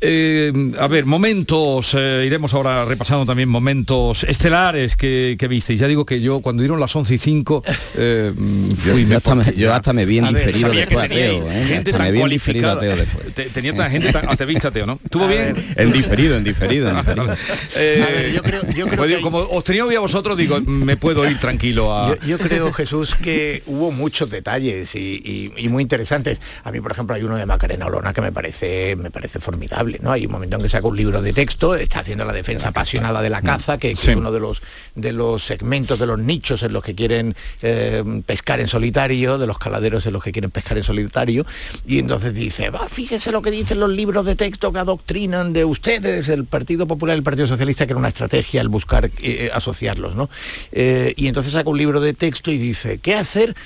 Eh, a ver, momentos, eh, iremos ahora repasando también momentos estelares que, que visteis. Ya digo que yo cuando dieron las 11 y 5 eh, fui, yo, hasta me, yo, hasta me, vi en diferido después a Teo. Gente me vi en diferido a Teo después. tenía tanta gente tan... Te viste a Teo, ¿no? ¿Estuvo bien? En diferido, en diferido. En diferido. ver, yo creo, yo creo que como os tenía hoy a vosotros, digo, me puedo ir tranquilo a... Yo, creo, Jesús, que hubo muchos detalles y, y, muy interesantes. A mí, por ejemplo, hay uno de Macarena Olona que me parece... Me parece formidable, ¿no? Hay un momento en que saca un libro de texto, está haciendo la defensa apasionada de la caza, que, es uno de los, de los segmentos, de los nichos en los que quieren eh, pescar en solitario, de los caladeros en los que quieren pescar en solitario, y entonces dice, va, fíjese lo que dicen los libros de texto que adoctrinan de ustedes, el Partido Popular y el Partido Socialista, que era una estrategia el buscar eh, eh, asociarlos, ¿no? y entonces saca un libro de texto y dice, ¿qué hacer?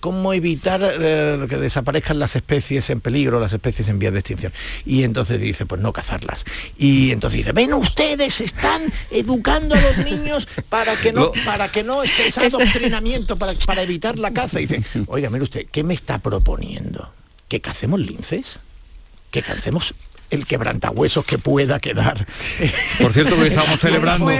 ¿Cómo evitar que desaparezcan las especies en peligro, las especies en vías de extinción? Y entonces dice, pues no cazarlas. Y entonces dice, ven ustedes, están educando a los niños para que no, para que no esté ese adoctrinamiento, para, para evitar la caza. Y dice, oiga, mire usted, ¿qué me está proponiendo? ¿Que cacemos linces? ¿Que cacemos el quebrantahuesos que pueda quedar. Por cierto, que estamos celebrando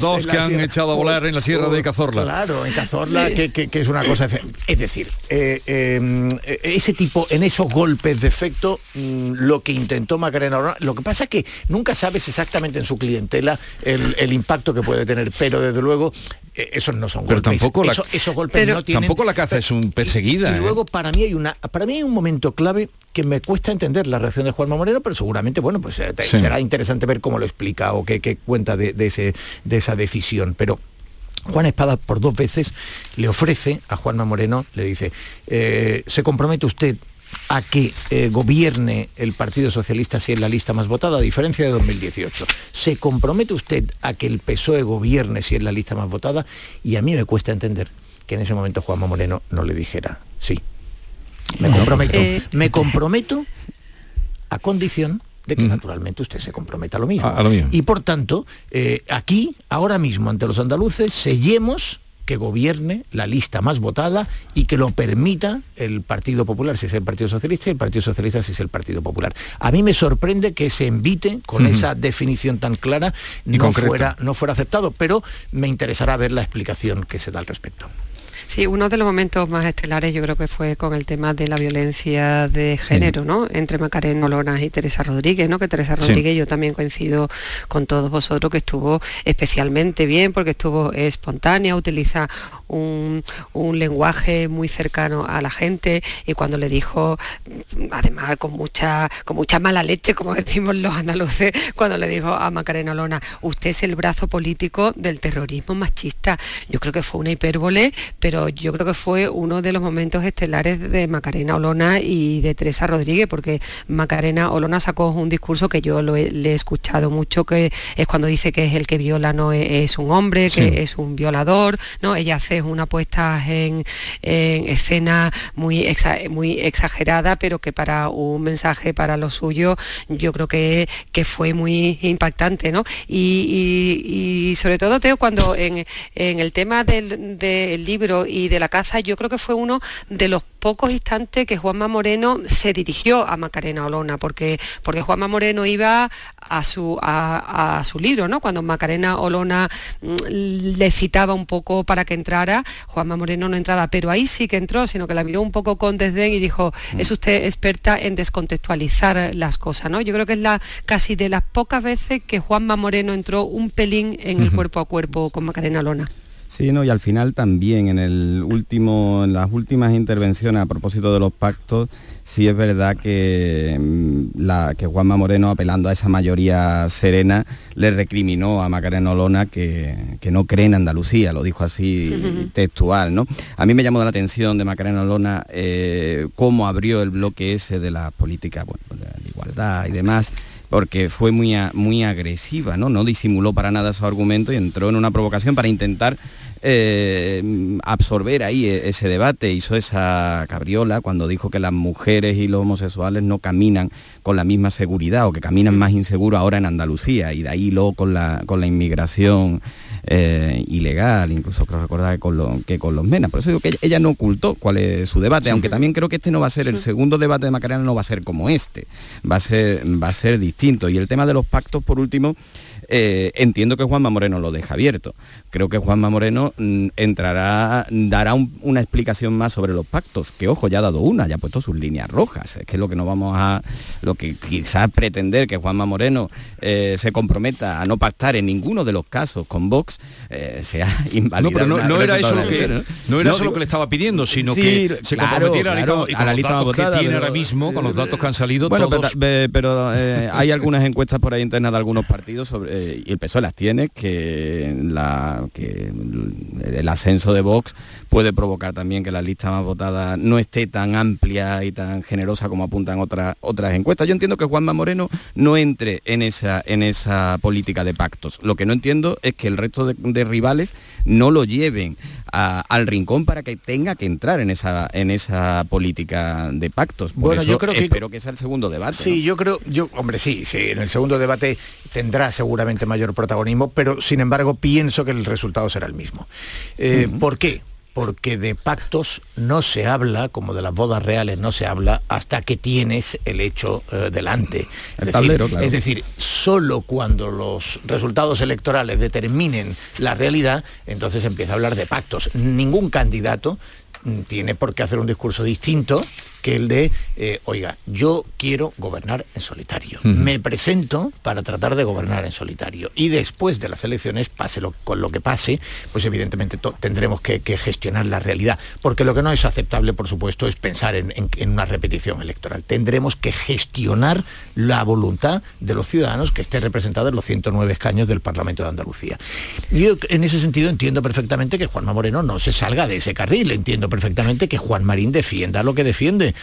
dos que han echado a volar en la Sierra de Cazorla. Claro, en Cazorla, que, es una cosa... Es decir, eh, em, ese tipo, en esos golpes de efecto, mm, lo que intentó Macarena lo que pasa es que nunca sabes exactamente en su clientela el, impacto que puede tener, pero desde luego eh, esos no son pero golpes. Tampoco la, esos golpes no tienen, tampoco la caza es un perseguida. Y, ¿eh? luego para mí hay una, para mí hay un momento clave que me cuesta entender la reacción de Juanma Moreno, pero seguramente, bueno, pues eh, será interesante ver cómo lo explica o qué, cuenta de, ese, de esa decisión. Pero Juan Espada por dos veces le ofrece a Juanma Moreno, le dice, eh, ¿se compromete usted a que eh, gobierne el Partido Socialista si es la lista más votada, a diferencia de 2018. ¿Se compromete usted a que el PSOE gobierne si es la lista más votada? Y a mí me cuesta entender que en ese momento Juanma Moreno no le dijera sí. Me comprometo. Eh, me comprometo a condición de que naturalmente usted se comprometa a lo mismo. Y por tanto, eh, aquí, ahora mismo, ante los andaluces, sellemos que gobierne la lista más votada y que lo permita el Partido Popular si es el Partido Socialista y el Partido Socialista si es el Partido Popular. A mí me sorprende que se invite con esa definición tan clara no fuera, no fuera aceptado, pero me interesará ver la explicación que se da al respecto. Sí, uno de los momentos más estelares yo creo que fue con el tema de la violencia de género, ¿no? Entre Macarena Olona y Teresa Rodríguez, ¿no? Que Teresa Rodríguez yo también coincido con todos vosotros que estuvo especialmente bien porque estuvo espontánea, utiliza un, lenguaje muy cercano a la gente y cuando le dijo, además con mucha, con mucha mala leche, como decimos los andaluces, cuando le dijo a Macarena Olona, usted es el brazo político del terrorismo machista. Yo creo que fue una hipérbole, pero yo creo que fue uno de los momentos estelares de Macarena Olona y de Teresa Rodríguez, porque Macarena Olona sacó un discurso que yo lo he, le he escuchado mucho, que es cuando dice que es el que viola no es, un hombre, que es un violador, ¿no? Ella hace una puesta en, escena muy, muy exagerada, pero que para un mensaje para lo suyo yo creo que, que fue muy impactante, ¿no? Y, sobre todo, Teo, cuando en, el tema del, del libro y de la caza, yo creo que fue uno de los pocos instantes que Juanma Moreno se dirigió a Macarena Olona, porque, porque Juanma Moreno iba a su, a, su libro, ¿no? Cuando Macarena Olona mm, le citaba un poco para que entrara, Juanma Moreno no entraba, pero ahí sí que entró, sino que la miró un poco con desdén y dijo, mm. es usted experta en descontextualizar las cosas, ¿no? Yo creo que es la casi de las pocas veces que Juanma Moreno entró un pelín en el cuerpo a cuerpo con Macarena Olona. Sí, no, y al final también en el último, en las últimas intervenciones a propósito de los pactos, sí es verdad que, mm, la, que Juanma Moreno, apelando a esa mayoría serena, le recriminó a Macarena Olona que, no cree en Andalucía, lo dijo así textual, ¿no? A mí me llamó la atención de Macarena Olona eh, cómo abrió el bloque ese de la política, bueno, de igualdad y demás porque fue muy, muy agresiva, ¿no? No disimuló para nada su argumento y entró en una provocación para intentar eh, absorber ahí e, ese debate, hizo esa cabriola cuando dijo que las mujeres y los homosexuales no caminan con la misma seguridad o que caminan más inseguro ahora en Andalucía. Y de ahí luego con la, con la inmigración eh, ilegal, incluso creo recordar que con, lo, que con los menas. Por eso digo que ella, no ocultó cuál es su debate, aunque también creo que este no va a ser, el segundo debate de Macarena no va a ser como este, va a ser, va a ser distinto. Y el tema de los pactos, por último, eh, entiendo que Juanma Moreno lo deja abierto. Creo que Juanma Moreno mm, entrará, dará una explicación más sobre los pactos, que ojo, ya ha dado una, ya ha puesto sus líneas rojas. Es que lo que no vamos a, lo que quizás pretender que Juanma Moreno eh, se comprometa a no pactar en ninguno de los casos con Vox eh, sea inválido. No, no, era eso lo que no era eso lo que le estaba pidiendo, sino que se comprometiera a la lista, que tiene ahora mismo, con los datos que han salido bueno, pero, hay algunas encuestas por ahí internas de algunos partidos sobre eh, y el PSOE las tiene, que, la, que el ascenso de Vox puede provocar también que la lista más votada no esté tan amplia y tan generosa como apuntan otras otras encuestas. Yo entiendo que Juanma Moreno no entre en esa, en esa política de pactos. Lo que no entiendo es que el resto de, rivales no lo lleven al rincón para que tenga que entrar en esa, en esa política de pactos. bueno, yo creo que espero que sea el segundo debate. Sí, yo creo, yo, hombre, sí, sí, en el segundo debate tendrá seguramente mayor protagonismo, pero sin embargo pienso que el resultado será el mismo. Eh, ¿Por qué? porque de pactos no se habla, como de las bodas reales no se habla, hasta que tienes el hecho eh, delante. Es, decir, es decir, solo cuando los resultados electorales determinen la realidad, entonces empieza a hablar de pactos. Ningún candidato tiene por qué hacer un discurso distinto que el de, eh, oiga, yo quiero gobernar en solitario. Me presento para tratar de gobernar en solitario. Y después de las elecciones, pase lo, con lo que pase, pues evidentemente tendremos que, gestionar la realidad. Porque lo que no es aceptable, por supuesto, es pensar en, una repetición electoral. Tendremos que gestionar la voluntad de los ciudadanos que esté representada en los 109 escaños del Parlamento de Andalucía. Yo en ese sentido entiendo perfectamente que Juanma Moreno no se salga de ese carril. Entiendo perfectamente que Juan Marín defienda lo que defiende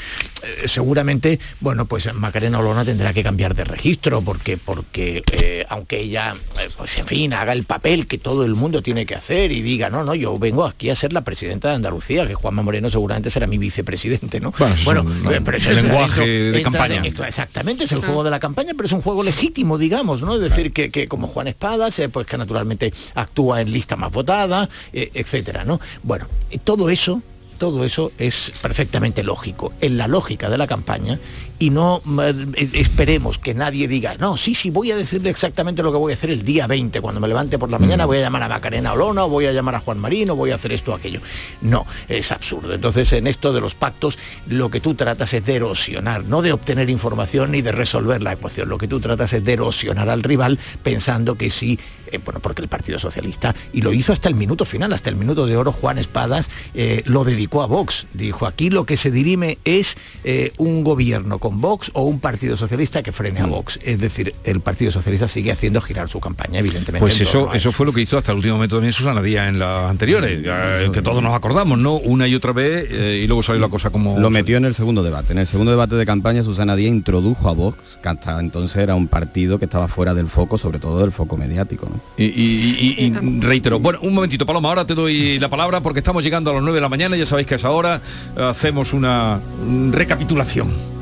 eh, seguramente, bueno, pues Macarena Olona tendrá que cambiar de registro porque, porque eh, aunque ella, eh, pues en fin, haga el papel que todo el mundo tiene que hacer y diga, no, no, yo vengo aquí a ser la presidenta de Andalucía, que Juanma Moreno seguramente será mi vicepresidente, ¿no? Bueno, pero es el lenguaje de campaña. exactamente, es el juego de la campaña, pero es un juego legítimo, digamos, ¿no? Es decir, que, como Juan Espadas, pues que naturalmente actúa en lista más votada, etcétera, ¿no? Bueno, todo eso todo eso es perfectamente lógico, en la lógica de la campaña y no eh, esperemos que nadie diga, no, sí, sí, voy a decirle exactamente lo que voy a hacer el día 20, cuando me levante por la mañana voy a llamar a Macarena Olona, o voy a llamar a Juan Marino, voy a hacer esto o aquello. No, es absurdo. Entonces, en esto de los pactos, lo que tú tratas es de erosionar, no de obtener información ni de resolver la ecuación. Lo que tú tratas es de erosionar al rival pensando que sí eh, bueno, porque el Partido Socialista, y lo hizo hasta el minuto final, hasta el minuto de oro, Juan Espadas eh, lo dedicó a Vox. Dijo, aquí lo que se dirime es eh, un gobierno con Vox o un Partido Socialista que frene a mm. Vox. Es decir, el Partido Socialista sigue haciendo girar su campaña, evidentemente. Pues eso, eso fue lo que hizo hasta el último momento también Susana Díaz en las anteriores, mm. que todos nos acordamos, ¿no? Una y otra vez, y luego salió la cosa como... Lo metió en el segundo debate. En el segundo debate de campaña, Susana Díaz introdujo a Vox, que hasta entonces era un partido que estaba fuera del foco, sobre todo del foco mediático. ¿no? Y, reitero, bueno, un momentito, Paloma, ahora te doy la palabra porque estamos llegando a las 9 de la mañana, ya sabéis que a esa hora hacemos una recapitulación.